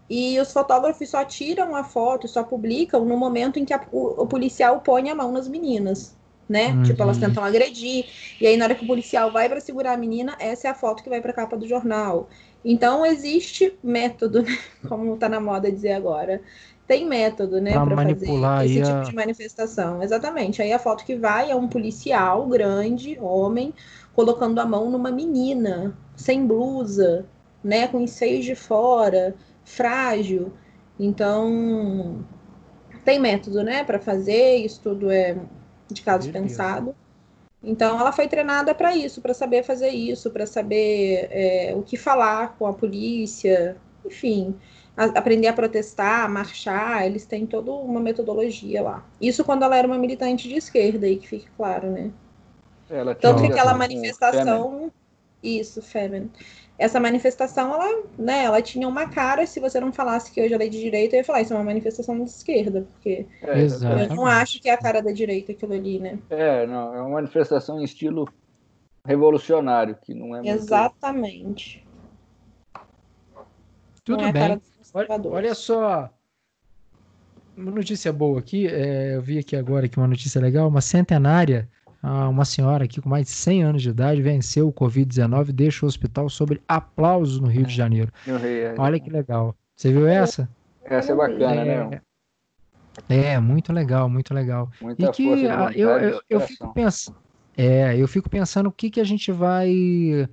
E os fotógrafos só tiram a foto, só publicam no momento em que a, o, o, policial põe a mão nas meninas. Né? Uhum. Tipo, elas tentam agredir. E aí, na hora que o policial vai para segurar a menina, essa é a foto que vai para a capa do jornal. Então, existe método, como está na moda dizer agora, tem método, né, para fazer esse tipo a... de manifestação. Exatamente. Aí a foto que vai é um policial grande, homem, colocando a mão numa menina, sem blusa, né, com os seios de fora, frágil. Então, tem método, né, para fazer, isso tudo é de caso pensado. Então, ela foi treinada para isso, para saber fazer isso, para saber é, o que falar com a polícia, enfim a, aprender a protestar, a marchar, eles têm toda uma metodologia lá. Isso quando ela era uma militante de esquerda, aí que fique claro, né? Ela Tanto que aquela manifestação. Isso, Femen. Essa manifestação, ela, né, ela tinha uma cara, se você não falasse que hoje ela é de direita, eu ia falar, isso é uma manifestação de esquerda, porque é, eu não acho que é a cara da direita aquilo ali, né? É, não, é uma manifestação em estilo revolucionário, que não é muito... Exatamente. Tudo é bem. Olha, olha, só. Uma notícia boa aqui, é, eu vi aqui agora que uma notícia legal, uma centenária, uma senhora aqui com mais de 100 anos de idade venceu o Covid-19 e deixa o hospital sobre aplausos no Rio de Janeiro. É. Olha que legal. Você viu essa? Essa é bacana, é, né? É, muito legal, muito legal. Muita e que eu, eu, eu fico pensando, é, eu fico pensando o que, que a gente vai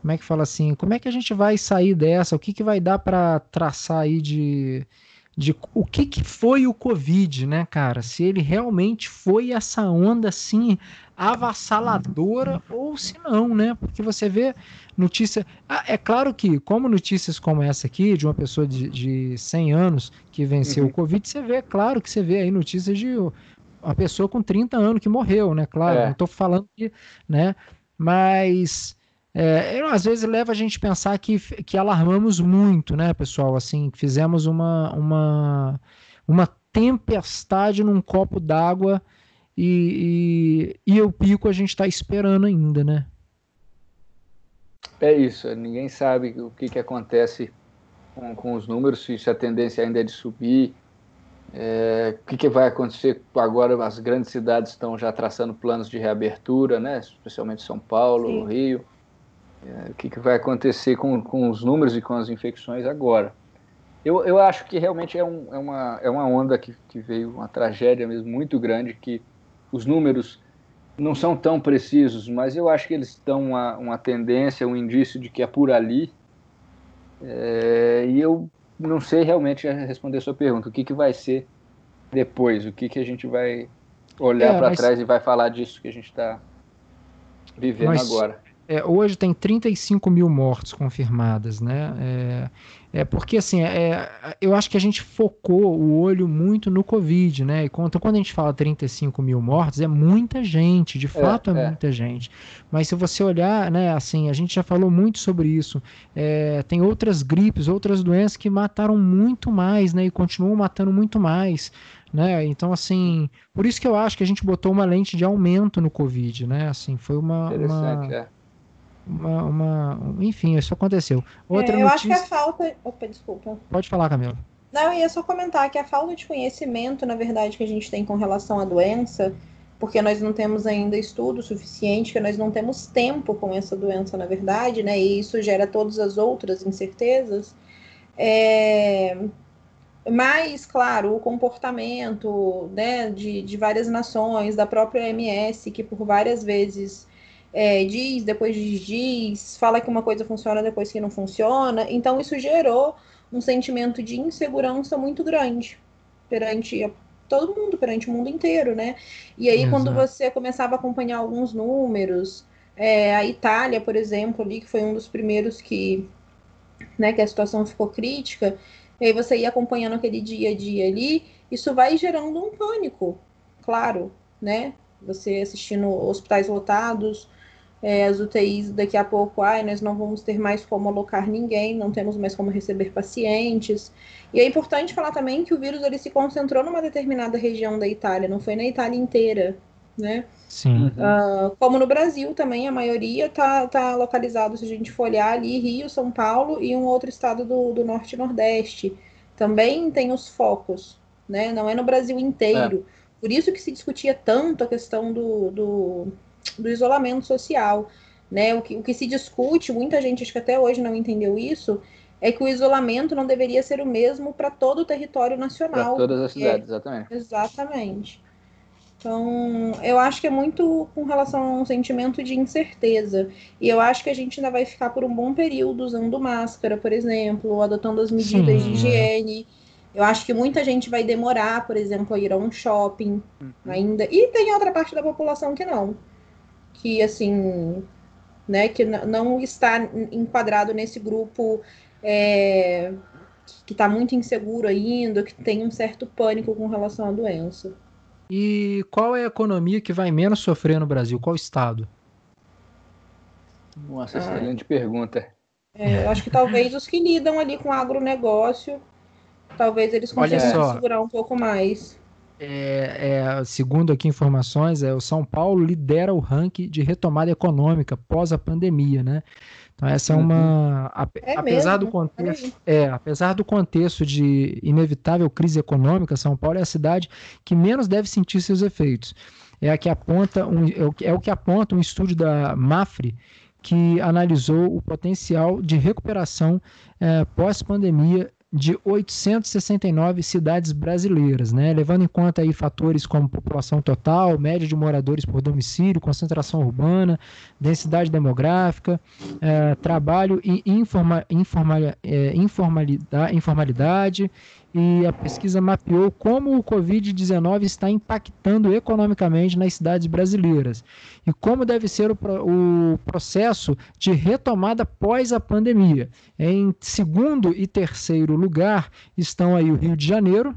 como é que fala assim, como é que a gente vai sair dessa? O que, que vai dar para traçar aí de, de o que, que foi o Covid, né, cara? Se ele realmente foi essa onda assim avassaladora ou se não, né? Porque você vê notícia. Ah, é claro que, como notícias como essa aqui, de uma pessoa de, de 100 anos que venceu uhum. o Covid, você vê, claro que você vê aí notícias de uma pessoa com 30 anos que morreu, né? Claro, é. não estou falando que, né? Mas é, às vezes leva a gente a pensar que, que alarmamos muito, né, pessoal? Assim, fizemos uma, uma, uma tempestade num copo d'água e, e, e o pico a gente está esperando ainda, né? É isso, ninguém sabe o que, que acontece com, com os números, se a tendência ainda é de subir, é, o que, que, vai acontecer agora? As grandes cidades estão já traçando planos de reabertura, né? especialmente São Paulo, Sim. Rio. É, o que, que, vai acontecer com, com os números e com as infecções agora. Eu, eu acho que realmente é, um, é, uma, é uma onda que, que veio, uma tragédia mesmo muito grande, que os números não são tão precisos, mas eu acho que eles dão uma, uma tendência, um indício de que é por ali. É, e eu não sei realmente responder a sua pergunta. O que, que vai ser depois? O que, que a gente vai olhar é, para mas... trás e vai falar disso que a gente está vivendo mas... agora? É, hoje tem 35 mil mortes confirmadas, né? É, é porque assim, é, eu acho que a gente focou o olho muito no Covid, né? E quando, então, quando a gente fala 35 mil mortes, é muita gente, de é, fato é, é, muita gente. Mas se você olhar, né, assim, a gente já falou muito sobre isso. É, tem outras gripes, outras doenças que mataram muito mais, né? E continuam matando muito mais. Né? Então, assim, por isso que eu acho que a gente botou uma lente de aumento no Covid, né? Assim, foi uma, uma, é uma, uma, enfim, isso aconteceu. Outra é, eu notícia... acho que a falta. Opa, desculpa. Pode falar, Camila. Não, eu ia só comentar que a falta de conhecimento, na verdade, que a gente tem com relação à doença, porque nós não temos ainda estudo suficiente, que nós não temos tempo com essa doença, na verdade, né? E isso gera todas as outras incertezas. É... Mas, claro, o comportamento né, de, de várias nações, da própria OMS, que por várias vezes é, diz, depois diz, fala que uma coisa funciona, depois que não funciona. Então, isso gerou um sentimento de insegurança muito grande perante todo mundo, perante o mundo inteiro, né? E aí, Exato. quando você começava a acompanhar alguns números, é, a Itália, por exemplo, ali, que foi um dos primeiros que, né, que a situação ficou crítica, e aí você ia acompanhando aquele dia a dia ali, isso vai gerando um pânico, claro, né? Você assistindo hospitais lotados, é, as UTIs daqui a pouco, ai, nós não vamos ter mais como alocar ninguém, não temos mais como receber pacientes. E é importante falar também que o vírus ele se concentrou numa determinada região da Itália, não foi na Itália inteira, né? Sim. Uh, como no Brasil também, a maioria está tá localizado, se a gente for olhar ali, Rio, São Paulo e um outro estado do, do Norte e Nordeste. Também tem os focos, né? Não é no Brasil inteiro. É. Por isso que se discutia tanto a questão do, do, do isolamento social. Né? O, que, o que se discute, muita gente acho que até hoje não entendeu isso, é que o isolamento não deveria ser o mesmo para todo o território nacional. Para todas as cidades, é, exatamente. Exatamente. Então, eu acho que é muito com relação a um sentimento de incerteza. E eu acho que a gente ainda vai ficar por um bom período usando máscara, por exemplo, adotando as medidas Sim. de higiene. Eu acho que muita gente vai demorar, por exemplo, a ir a um shopping uhum. ainda. E tem outra parte da população que não. Que, assim, né, que não está enquadrado nesse grupo é, que está muito inseguro ainda, que tem um certo pânico com relação à doença. E qual é a economia que vai menos sofrer no Brasil? Qual estado? Nossa, ah. excelente pergunta. É, acho que talvez os que lidam ali com agronegócio, talvez eles consigam segurar um pouco mais. É, é, segundo aqui informações, é, o São Paulo lidera o ranking de retomada econômica pós a pandemia, né? Então essa é uma, uhum. é apesar mesmo? do contexto, é, apesar do contexto de inevitável crise econômica, São Paulo é a cidade que menos deve sentir seus efeitos. É a que aponta um, é o que aponta um estudo da Mafre que analisou o potencial de recuperação é, pós-pandemia de 869 cidades brasileiras, né? levando em conta aí fatores como população total, média de moradores por domicílio, concentração urbana, densidade demográfica, é, trabalho e informa, informa, é, informalidade, informalidade e a pesquisa mapeou como o Covid-19 está impactando economicamente nas cidades brasileiras e como deve ser o, o processo de retomada pós a pandemia. Em segundo e terceiro lugar estão aí o Rio de Janeiro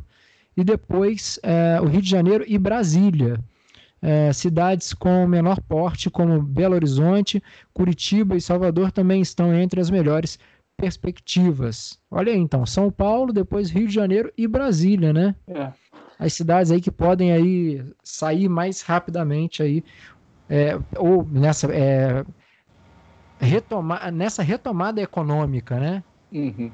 e depois é, o Rio de Janeiro e Brasília. É, cidades com menor porte, como Belo Horizonte, Curitiba e Salvador, também estão entre as melhores perspectivas. Olha aí, então, São Paulo, depois Rio de Janeiro e Brasília, né? É. As cidades aí que podem aí sair mais rapidamente aí, é, ou nessa, é, retomar, nessa retomada econômica, né? Uhum.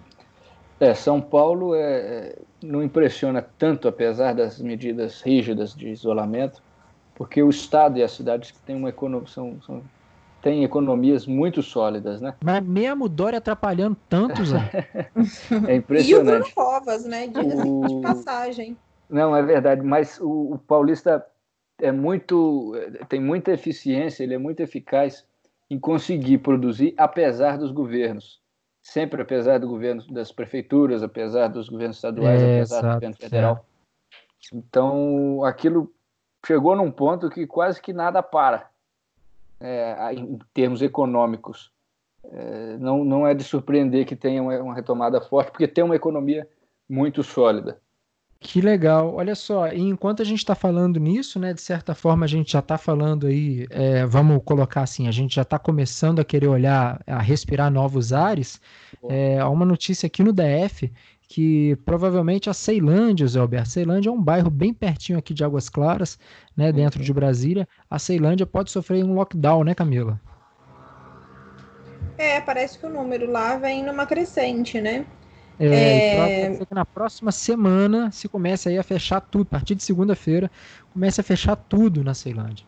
É, São Paulo é, é, não impressiona tanto, apesar das medidas rígidas de isolamento, porque o Estado e as cidades que têm uma economia são, são tem economias muito sólidas, né? Mas mesmo Dória atrapalhando tanto, Zé. é impressionante. E o Bruno Covas, né? De, o... de passagem. Não, é verdade, mas o, o, Paulista é muito, tem muita eficiência, ele é muito eficaz em conseguir produzir, apesar dos governos. Sempre apesar do governo das prefeituras, apesar dos governos estaduais, é, apesar exato, do governo federal. É. Então, aquilo chegou num ponto que quase que nada para é, em termos econômicos. É, não, não é de surpreender que tenha uma, uma retomada forte, porque tem uma economia muito sólida. Que legal. Olha só, enquanto a gente está falando nisso, né, de certa forma a gente já está falando aí, é, vamos colocar assim, a gente já está começando a querer olhar, a respirar novos ares. É, há uma notícia aqui no DF que provavelmente a Ceilândia, Zé Alberto, Ceilândia é um bairro bem pertinho aqui de Águas Claras, né, dentro de Brasília. A Ceilândia pode sofrer um lockdown, né, Camila? É, parece que o número lá vem numa crescente, né? É, é... que na próxima semana se começa aí a fechar tudo, a partir de segunda-feira, começa a fechar tudo na Ceilândia.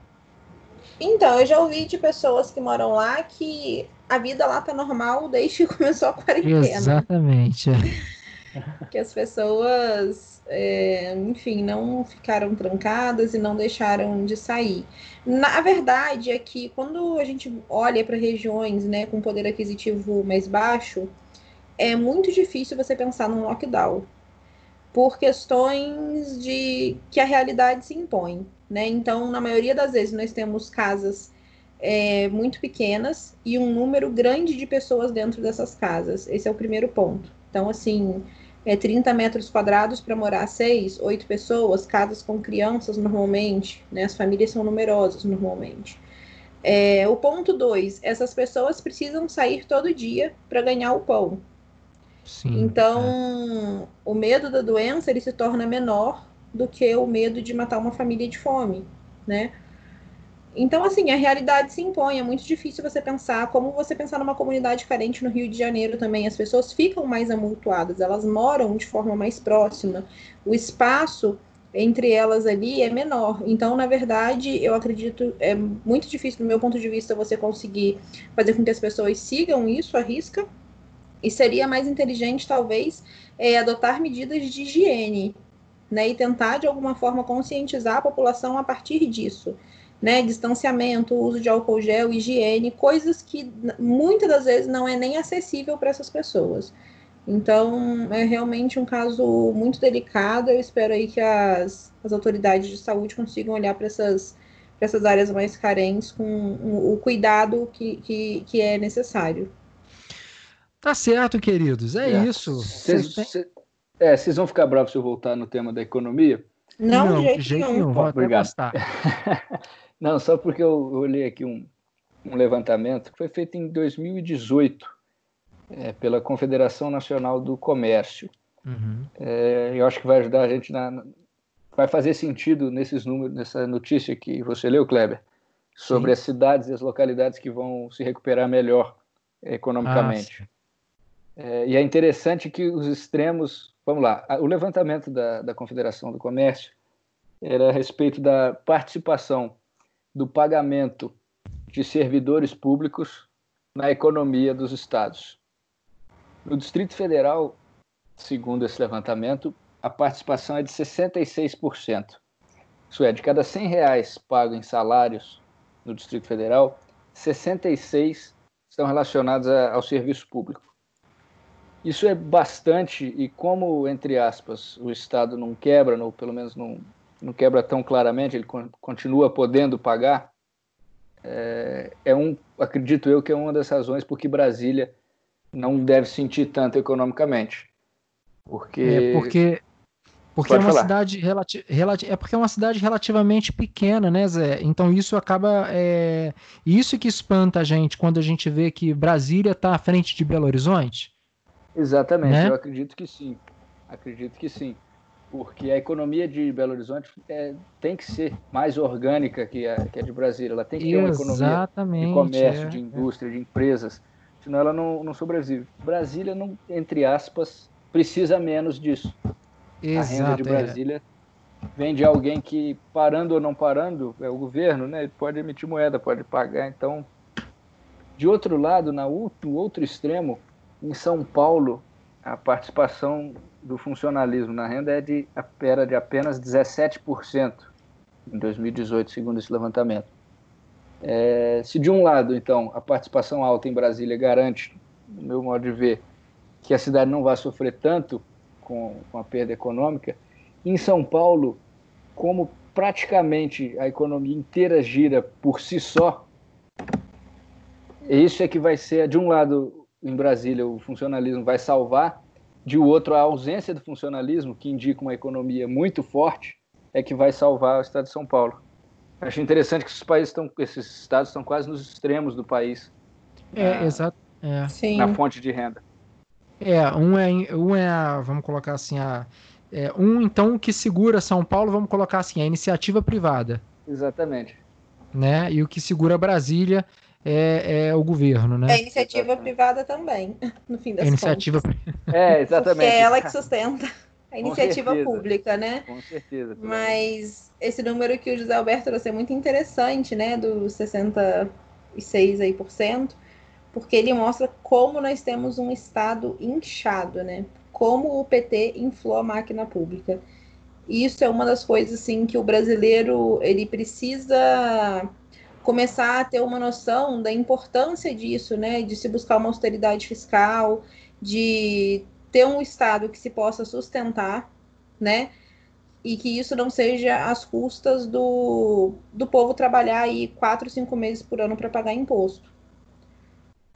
Então, eu já ouvi de pessoas que moram lá que a vida lá tá normal desde que começou a quarentena. Exatamente. É. que as pessoas, é, enfim, não ficaram trancadas e não deixaram de sair. Na verdade é que quando a gente olha para regiões né, com poder aquisitivo mais baixo, é muito difícil você pensar num lockdown por questões de que a realidade se impõe, né? Então, na maioria das vezes, nós temos casas é, muito pequenas e um número grande de pessoas dentro dessas casas. Esse é o primeiro ponto. Então, assim, é 30 metros quadrados para morar seis, oito pessoas, casas com crianças normalmente, né? As famílias são numerosas normalmente. É, o ponto dois, essas pessoas precisam sair todo dia para ganhar o pão. Sim, então, é. o medo da doença ele se torna menor do que o medo de matar uma família de fome, né? Então, assim, a realidade se impõe. É muito difícil você pensar como você pensar numa comunidade carente no Rio de Janeiro também. As pessoas ficam mais amultuadas, elas moram de forma mais próxima. O espaço entre elas ali é menor. Então, na verdade, eu acredito é muito difícil, do meu ponto de vista, você conseguir fazer com que as pessoas sigam isso à risca, e seria mais inteligente, talvez, é, adotar medidas de higiene, né? E tentar, de alguma forma, conscientizar a população a partir disso. Né, distanciamento, uso de álcool gel, higiene, coisas que muitas das vezes não é nem acessível para essas pessoas. Então, é realmente um caso muito delicado. Eu espero aí que as, as autoridades de saúde consigam olhar para essas, essas áreas mais carentes com o cuidado que, que, que é necessário. Tá certo, queridos. É, é. isso. Cês, cês, é, vocês vão ficar bravos se eu voltar no tema da economia? Não, Não de jeito nenhum. Vou Obrigado. Não, só porque eu olhei aqui um, um levantamento que foi feito em 2018 é, pela Confederação Nacional do Comércio. Uhum. É, eu acho que vai ajudar a gente na, vai fazer sentido nesses números, nessa notícia que você leu, Kleber, sobre Sim. as cidades e as localidades que vão se recuperar melhor economicamente. Ah, é, e é interessante que os extremos. Vamos lá, o levantamento da, da Confederação do Comércio era a respeito da participação do pagamento de servidores públicos na economia dos estados. No Distrito Federal, segundo esse levantamento, a participação é de 66%. Isso é, de cada 100 reais pago em salários no Distrito Federal, 66 estão relacionados a, ao serviço público. Isso é bastante, e como, entre aspas, o Estado não quebra, ou pelo menos não, não quebra tão claramente, ele continua podendo pagar, é, é um, acredito eu que é uma das razões por que Brasília não deve sentir tanto economicamente. Porque. É porque porque é uma falar. cidade relati relati é porque é uma cidade relativamente pequena, né, Zé? Então isso acaba é isso que espanta a gente quando a gente vê que Brasília está à frente de Belo Horizonte. Exatamente, né? eu acredito que sim. Acredito que sim. Porque a economia de Belo Horizonte é, tem que ser mais orgânica que a, que a de Brasília. Ela tem que ter uma economia de comércio, é, de indústria, é. de empresas. Senão ela não, não sobrevive. Brasília, não, entre aspas, precisa menos disso. Exato, a renda de é. Brasília vem de alguém que, parando ou não parando, é o governo, né? Ele pode emitir moeda, pode pagar. Então, de outro lado, na, no outro extremo, em São Paulo, a participação do funcionalismo na renda é de, era de apenas 17% em 2018, segundo esse levantamento. É, se de um lado, então, a participação alta em Brasília garante, no meu modo de ver, que a cidade não vai sofrer tanto com, com a perda econômica, em São Paulo, como praticamente a economia inteira gira por si só, isso é que vai ser, de um lado, em Brasília o funcionalismo vai salvar, de outro a ausência do funcionalismo, que indica uma economia muito forte, é que vai salvar o estado de São Paulo. Acho interessante que esses países estão, esses estados estão quase nos extremos do país. É, exato. É. Na fonte de renda. É, um é, um é a, vamos colocar assim, a, é, um então que segura São Paulo, vamos colocar assim, a iniciativa privada. Exatamente. Né? E o que segura Brasília é, é o governo, né? É iniciativa privada também, no fim das é iniciativa... contas. É, exatamente. Porque é ela que sustenta a iniciativa pública, né? Com certeza. Mas esse número que o José Alberto trouxe é muito interessante, né? Dos 66 aí por cento, porque ele mostra como nós temos um estado inchado, né? como o PT inflou a máquina pública. E isso é uma das coisas assim que o brasileiro ele precisa começar a ter uma noção da importância disso, né? De se buscar uma austeridade fiscal, de ter um Estado que se possa sustentar, né? E que isso não seja às custas do, do povo trabalhar aí quatro, cinco meses por ano para pagar imposto.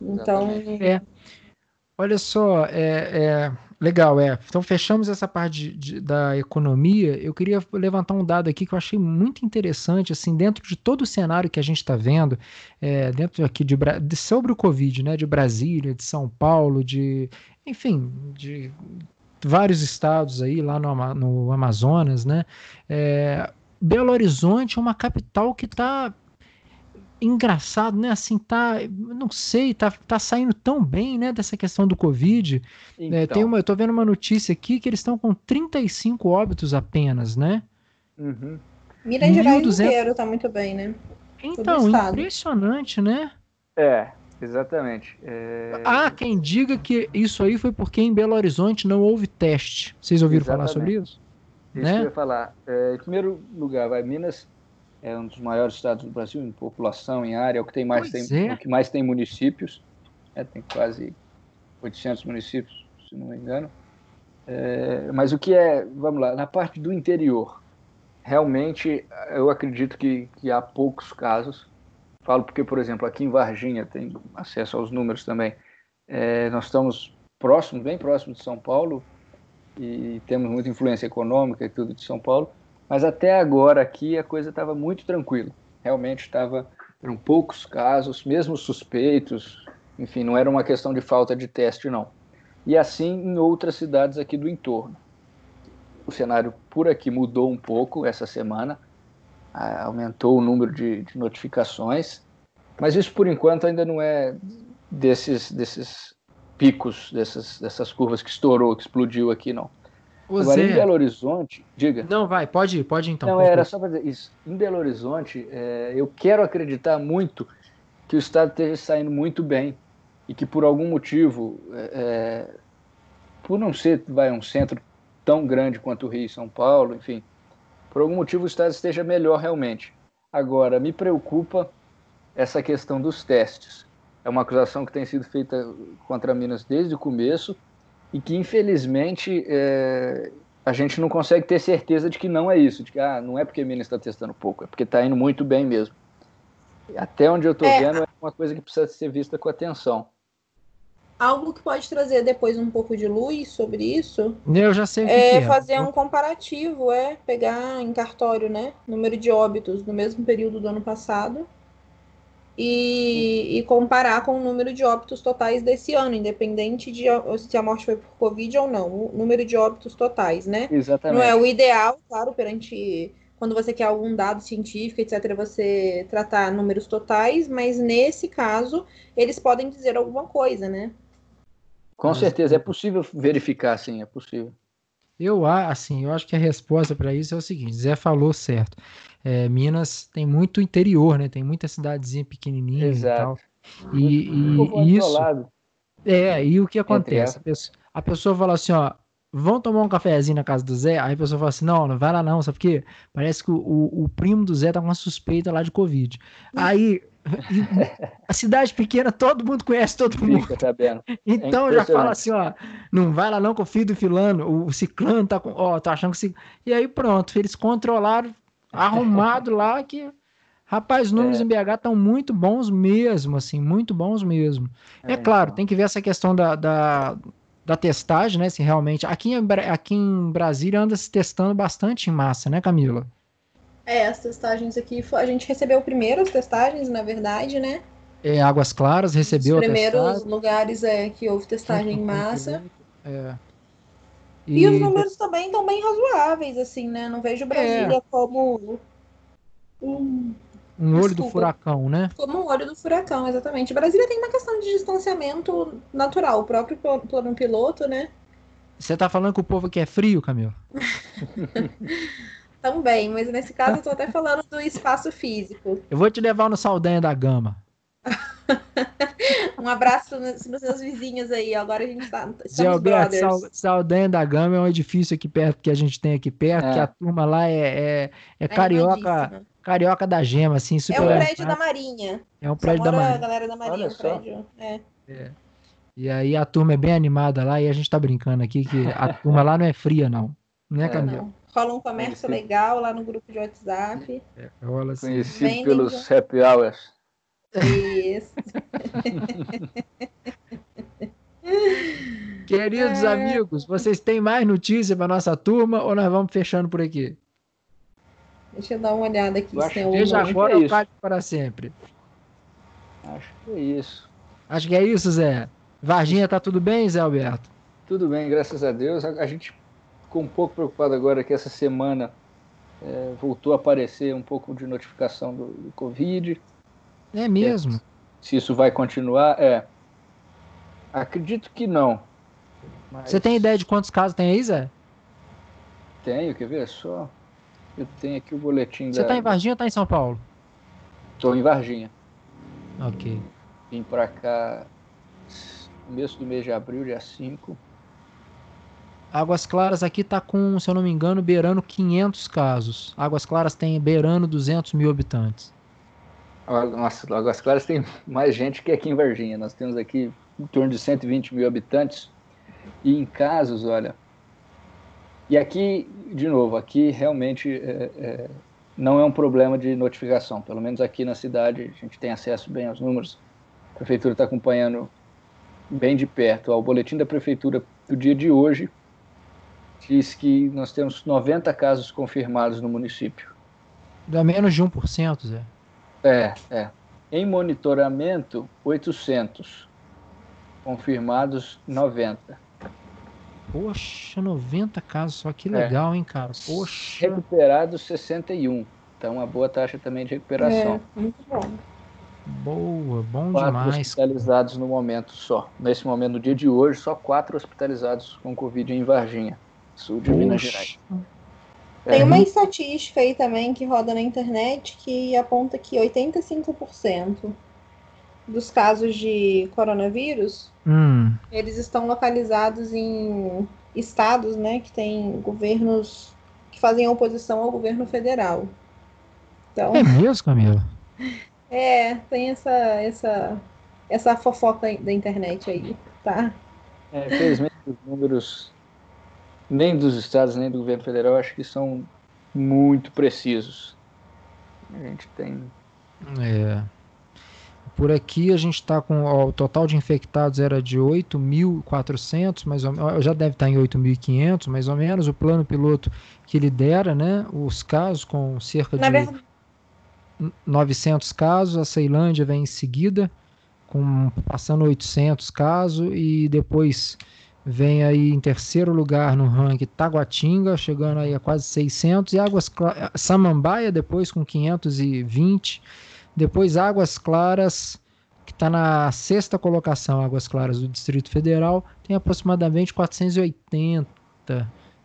Então. É. Olha só, é, é, legal, é. Então fechamos essa parte de, de, da economia. Eu queria levantar um dado aqui que eu achei muito interessante, assim, dentro de todo o cenário que a gente está vendo, é, dentro aqui de, de, sobre o Covid, né, de Brasília, de São Paulo, de, enfim, de vários estados aí lá no, no Amazonas, né? É, Belo Horizonte é uma capital que está engraçado, né? Assim, tá, não sei, tá, tá saindo tão bem, né, dessa questão do Covid. Então. É, tem uma, eu tô vendo uma notícia aqui que eles estão com 35 óbitos apenas, né? Uhum. Minas Gerais 1200... inteiro tá muito bem, né? Então, impressionante, né? É, exatamente. É... Há quem diga que isso aí foi porque em Belo Horizonte não houve teste. Vocês ouviram exatamente. falar sobre isso? Isso né? que eu ia falar. É, em primeiro lugar, vai Minas é um dos maiores estados do Brasil em população, em área, é o que tem mais tem, é. o que mais tem municípios, é, tem quase 800 municípios, se não me engano. É, mas o que é, vamos lá, na parte do interior, realmente eu acredito que, que há poucos casos. Falo porque, por exemplo, aqui em Varginha, tem acesso aos números também, é, nós estamos próximos, bem próximos de São Paulo, e temos muita influência econômica e tudo de São Paulo, mas até agora aqui a coisa estava muito tranquila. Realmente estava, eram poucos casos, mesmo suspeitos, enfim, não era uma questão de falta de teste, não. E assim em outras cidades aqui do entorno. O cenário por aqui mudou um pouco essa semana, aumentou o número de, de notificações, mas isso por enquanto ainda não é desses, desses picos, dessas, dessas curvas que estourou, que explodiu aqui, não. Agora, Zé... em Belo Horizonte, diga. Não, vai, pode ir, pode ir então. Não, era só para dizer isso. Em Belo Horizonte, é, eu quero acreditar muito que o Estado esteja saindo muito bem e que por algum motivo, é, é, por não ser vai, um centro tão grande quanto o Rio e São Paulo, enfim, por algum motivo o Estado esteja melhor realmente. Agora, me preocupa essa questão dos testes. É uma acusação que tem sido feita contra Minas desde o começo e que infelizmente é, a gente não consegue ter certeza de que não é isso, de que ah, não é porque a Minas está testando pouco, é porque está indo muito bem mesmo. Até onde eu estou é, vendo é uma coisa que precisa ser vista com atenção. Algo que pode trazer depois um pouco de luz sobre isso. Eu já sei é, é. fazer um comparativo, é pegar em cartório, né, número de óbitos no mesmo período do ano passado e, e, comparar com o número de óbitos totais desse ano, independente de se a morte foi por Covid ou não, o número de óbitos totais, né? Exatamente. Não é o ideal, claro, perante quando você quer algum dado científico, etc., você tratar números totais, mas nesse caso, eles podem dizer alguma coisa, né? Com certeza, é possível verificar, sim, é possível. Eu, assim, eu acho que a resposta para isso é o seguinte: Zé falou certo é, Minas tem muito interior, né? Tem muita cidadezinha pequenininha Exato. e tal. E, e, e isso. É, e o que acontece? A pessoa, a pessoa fala assim, ó, vão tomar um cafezinho na casa do Zé? Aí a pessoa fala assim, não, não vai lá não, sabe por quê? Parece que o, o, o primo do Zé tá com uma suspeita lá de Covid. Aí, a cidade pequena, todo mundo conhece todo mundo. Então é já fala assim, ó, não vai lá não com o filho do filano, o ciclano tá com, ó, tá achando que... E aí pronto, eles controlaram arrumado lá que. Rapaz, os números é. em BH estão muito bons mesmo, assim, muito bons mesmo. É, é claro, então. tem que ver essa questão da, da, da, testagem, né? Se realmente. Aqui em, aqui em Brasília anda se testando bastante em massa, né, Camila? É, as testagens aqui, a gente recebeu primeiro as testagens, na verdade, né? É, Águas Claras recebeu Os primeiros lugares é, que houve testagem em massa. É. E, e os números também estão bem razoáveis, assim, né? Não vejo Brasília é. como um, um olho Desculpa. do furacão, né? Como um olho do furacão, exatamente. Brasília tem uma questão de distanciamento natural, o próprio plano piloto, né? Você tá falando que o povo aqui é frio, Camilo? Também, mas nesse caso eu tô até falando do espaço físico. Eu vou te levar no Saldanha da Gama. um abraço nos, nos seus vizinhos aí. Agora a gente tá. Zé Alberto, Sal, Saldanha da Gama é um edifício aqui perto que a gente tem aqui perto, é. que a turma lá é, é, é, é carioca. Carioca da Gema, assim, super. É um prédio da Marinha. É um prédio da Marinha. a galera da Marinha, o prédio. É. é. E aí a turma é bem animada lá e a gente tá brincando aqui que a turma lá não é fria, não. Né, Camila? Não. Rola um comércio legal lá no grupo de WhatsApp. É, rola assim. Conhecido Vendem pelos de... happy hours. Isso. Queridos é... amigos, vocês têm mais notícia para nossa turma ou nós vamos fechando por aqui? Deixa eu dar uma olhada aqui. Eu se desde agora é ou para sempre? Acho que é isso. Acho que é isso, Zé. Varginha, tá tudo bem, Zé Alberto? Tudo bem, graças a Deus. A, gente ficou um pouco preocupado agora que essa semana é, voltou a aparecer um pouco de notificação do, do Covid. É mesmo? É, se isso vai continuar, é. Acredito que não. Mas... Você tem ideia de quantos casos tem aí, Zé? Tenho, quer ver só? Eu tenho aqui o boletim Você da... tá em Varginha ou tá em São Paulo? Tô em Varginha. Ok. Vim pra cá começo do mês de abril, dia 5. Águas Claras aqui está com, se eu não me engano, beirando 500 casos. Águas Claras tem beirando 200 mil habitantes. Nossa, Águas Claras tem mais gente que aqui em Varginha. Nós temos aqui em torno de 120 mil habitantes. E em casos, olha. E aqui, de novo, aqui realmente é, é, não é um problema de notificação. Pelo menos aqui na cidade a gente tem acesso bem aos números. A prefeitura está acompanhando bem de perto. O boletim da prefeitura do dia de hoje diz que nós temos 90 casos confirmados no município. Dá menos de 1%, Zé. É, é. Em monitoramento, 800. Confirmados, 90. Poxa, 90 casos só. Que é. legal, é. hein, cara? Poxa. Recuperados, 61. Então, uma boa taxa também de recuperação. É, muito bom. Boa, bom quatro demais. hospitalizados no momento só. Nesse momento, no dia de hoje, só quatro hospitalizados com Covid em Varginha, sul de Poxa. Minas Gerais. Tem é. uma estatística aí também que roda na internet que aponta que 85% dos casos de coronavírus hum. eles estão localizados em estados, né, que têm governos que fazem oposição ao governo federal. Então, é mesmo, Camila? É, tem essa, essa, essa fofoca da internet aí, tá? É, infelizmente, os números nem dos estados, nem do governo federal, acho que são muito precisos. A gente tem. É. Por aqui a gente está com ó, o total de infectados era de 8.400, mais ou menos, já deve estar em 8.500, mais ou menos. O plano piloto que lidera, né, os casos com cerca Na de verdade 900 casos, a Ceilândia vem em seguida, com passando 800 casos, e depois vem aí em terceiro lugar no ranking Taguatinga, chegando aí a quase 600, e Águas Samambaia depois com 520, depois Águas Claras, que está na sexta colocação, Águas Claras do Distrito Federal, tem aproximadamente 480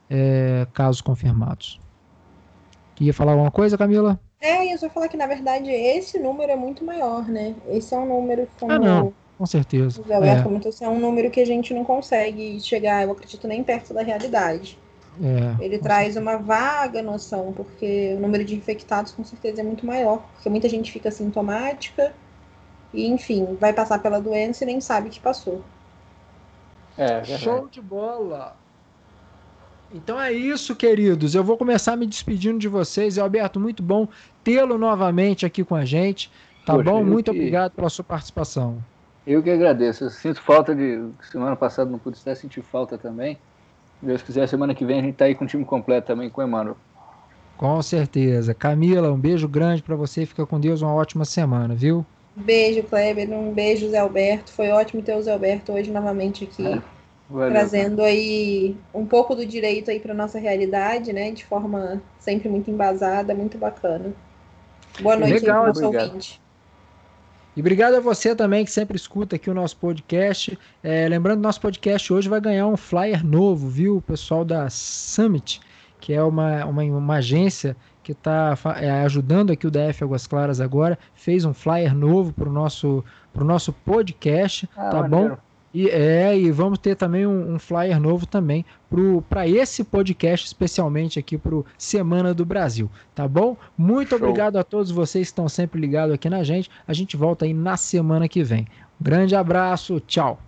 é, casos confirmados. Ia falar alguma coisa, Camila? É, eu só falar que, na verdade, esse número é muito maior, né? Esse é um número como... Ah, não, com certeza. O Zé Alberto é. comentou, assim, é um número que a gente não consegue chegar, eu acredito, nem perto da realidade. É, Ele traz certeza. uma vaga noção, porque o número de infectados, com certeza, é muito maior. Porque muita gente fica sintomática e, enfim, vai passar pela doença e nem sabe que passou. É, Show de bola! Então é isso, queridos. Eu vou começar me despedindo de vocês. Alberto, muito bom tê-lo novamente aqui com a gente. Tá Poxa, bom? Muito que... obrigado pela sua participação. Eu que agradeço. Eu sinto falta de. Semana passada não pude estar, senti falta também. Deus quiser, semana que vem a gente tá aí com o time completo também, com o Emmanuel. Com certeza. Camila, um beijo grande para você. Fica com Deus. Uma ótima semana, viu? Beijo, Kleber. Um beijo, Zé Alberto. Foi ótimo ter o Zé Alberto hoje novamente aqui. É. Valeu, trazendo cara. aí um pouco do direito aí para nossa realidade, né? De forma sempre muito embasada, muito bacana. Boa noite Legal, aí nosso ouvinte. E obrigado a você também que sempre escuta aqui o nosso podcast. É, lembrando, nosso podcast hoje vai ganhar um flyer novo, viu? O pessoal da Summit, que é uma, uma, uma agência que está é, ajudando aqui o DF Águas Claras agora, fez um flyer novo para o nosso, pro nosso podcast, ah, tá maneiro. bom? E, é, e vamos ter também um, um flyer novo também para esse podcast, especialmente aqui para o Semana do Brasil, tá bom? Muito Show. obrigado a todos vocês que estão sempre ligados aqui na gente. A gente volta aí na semana que vem. Grande abraço, tchau.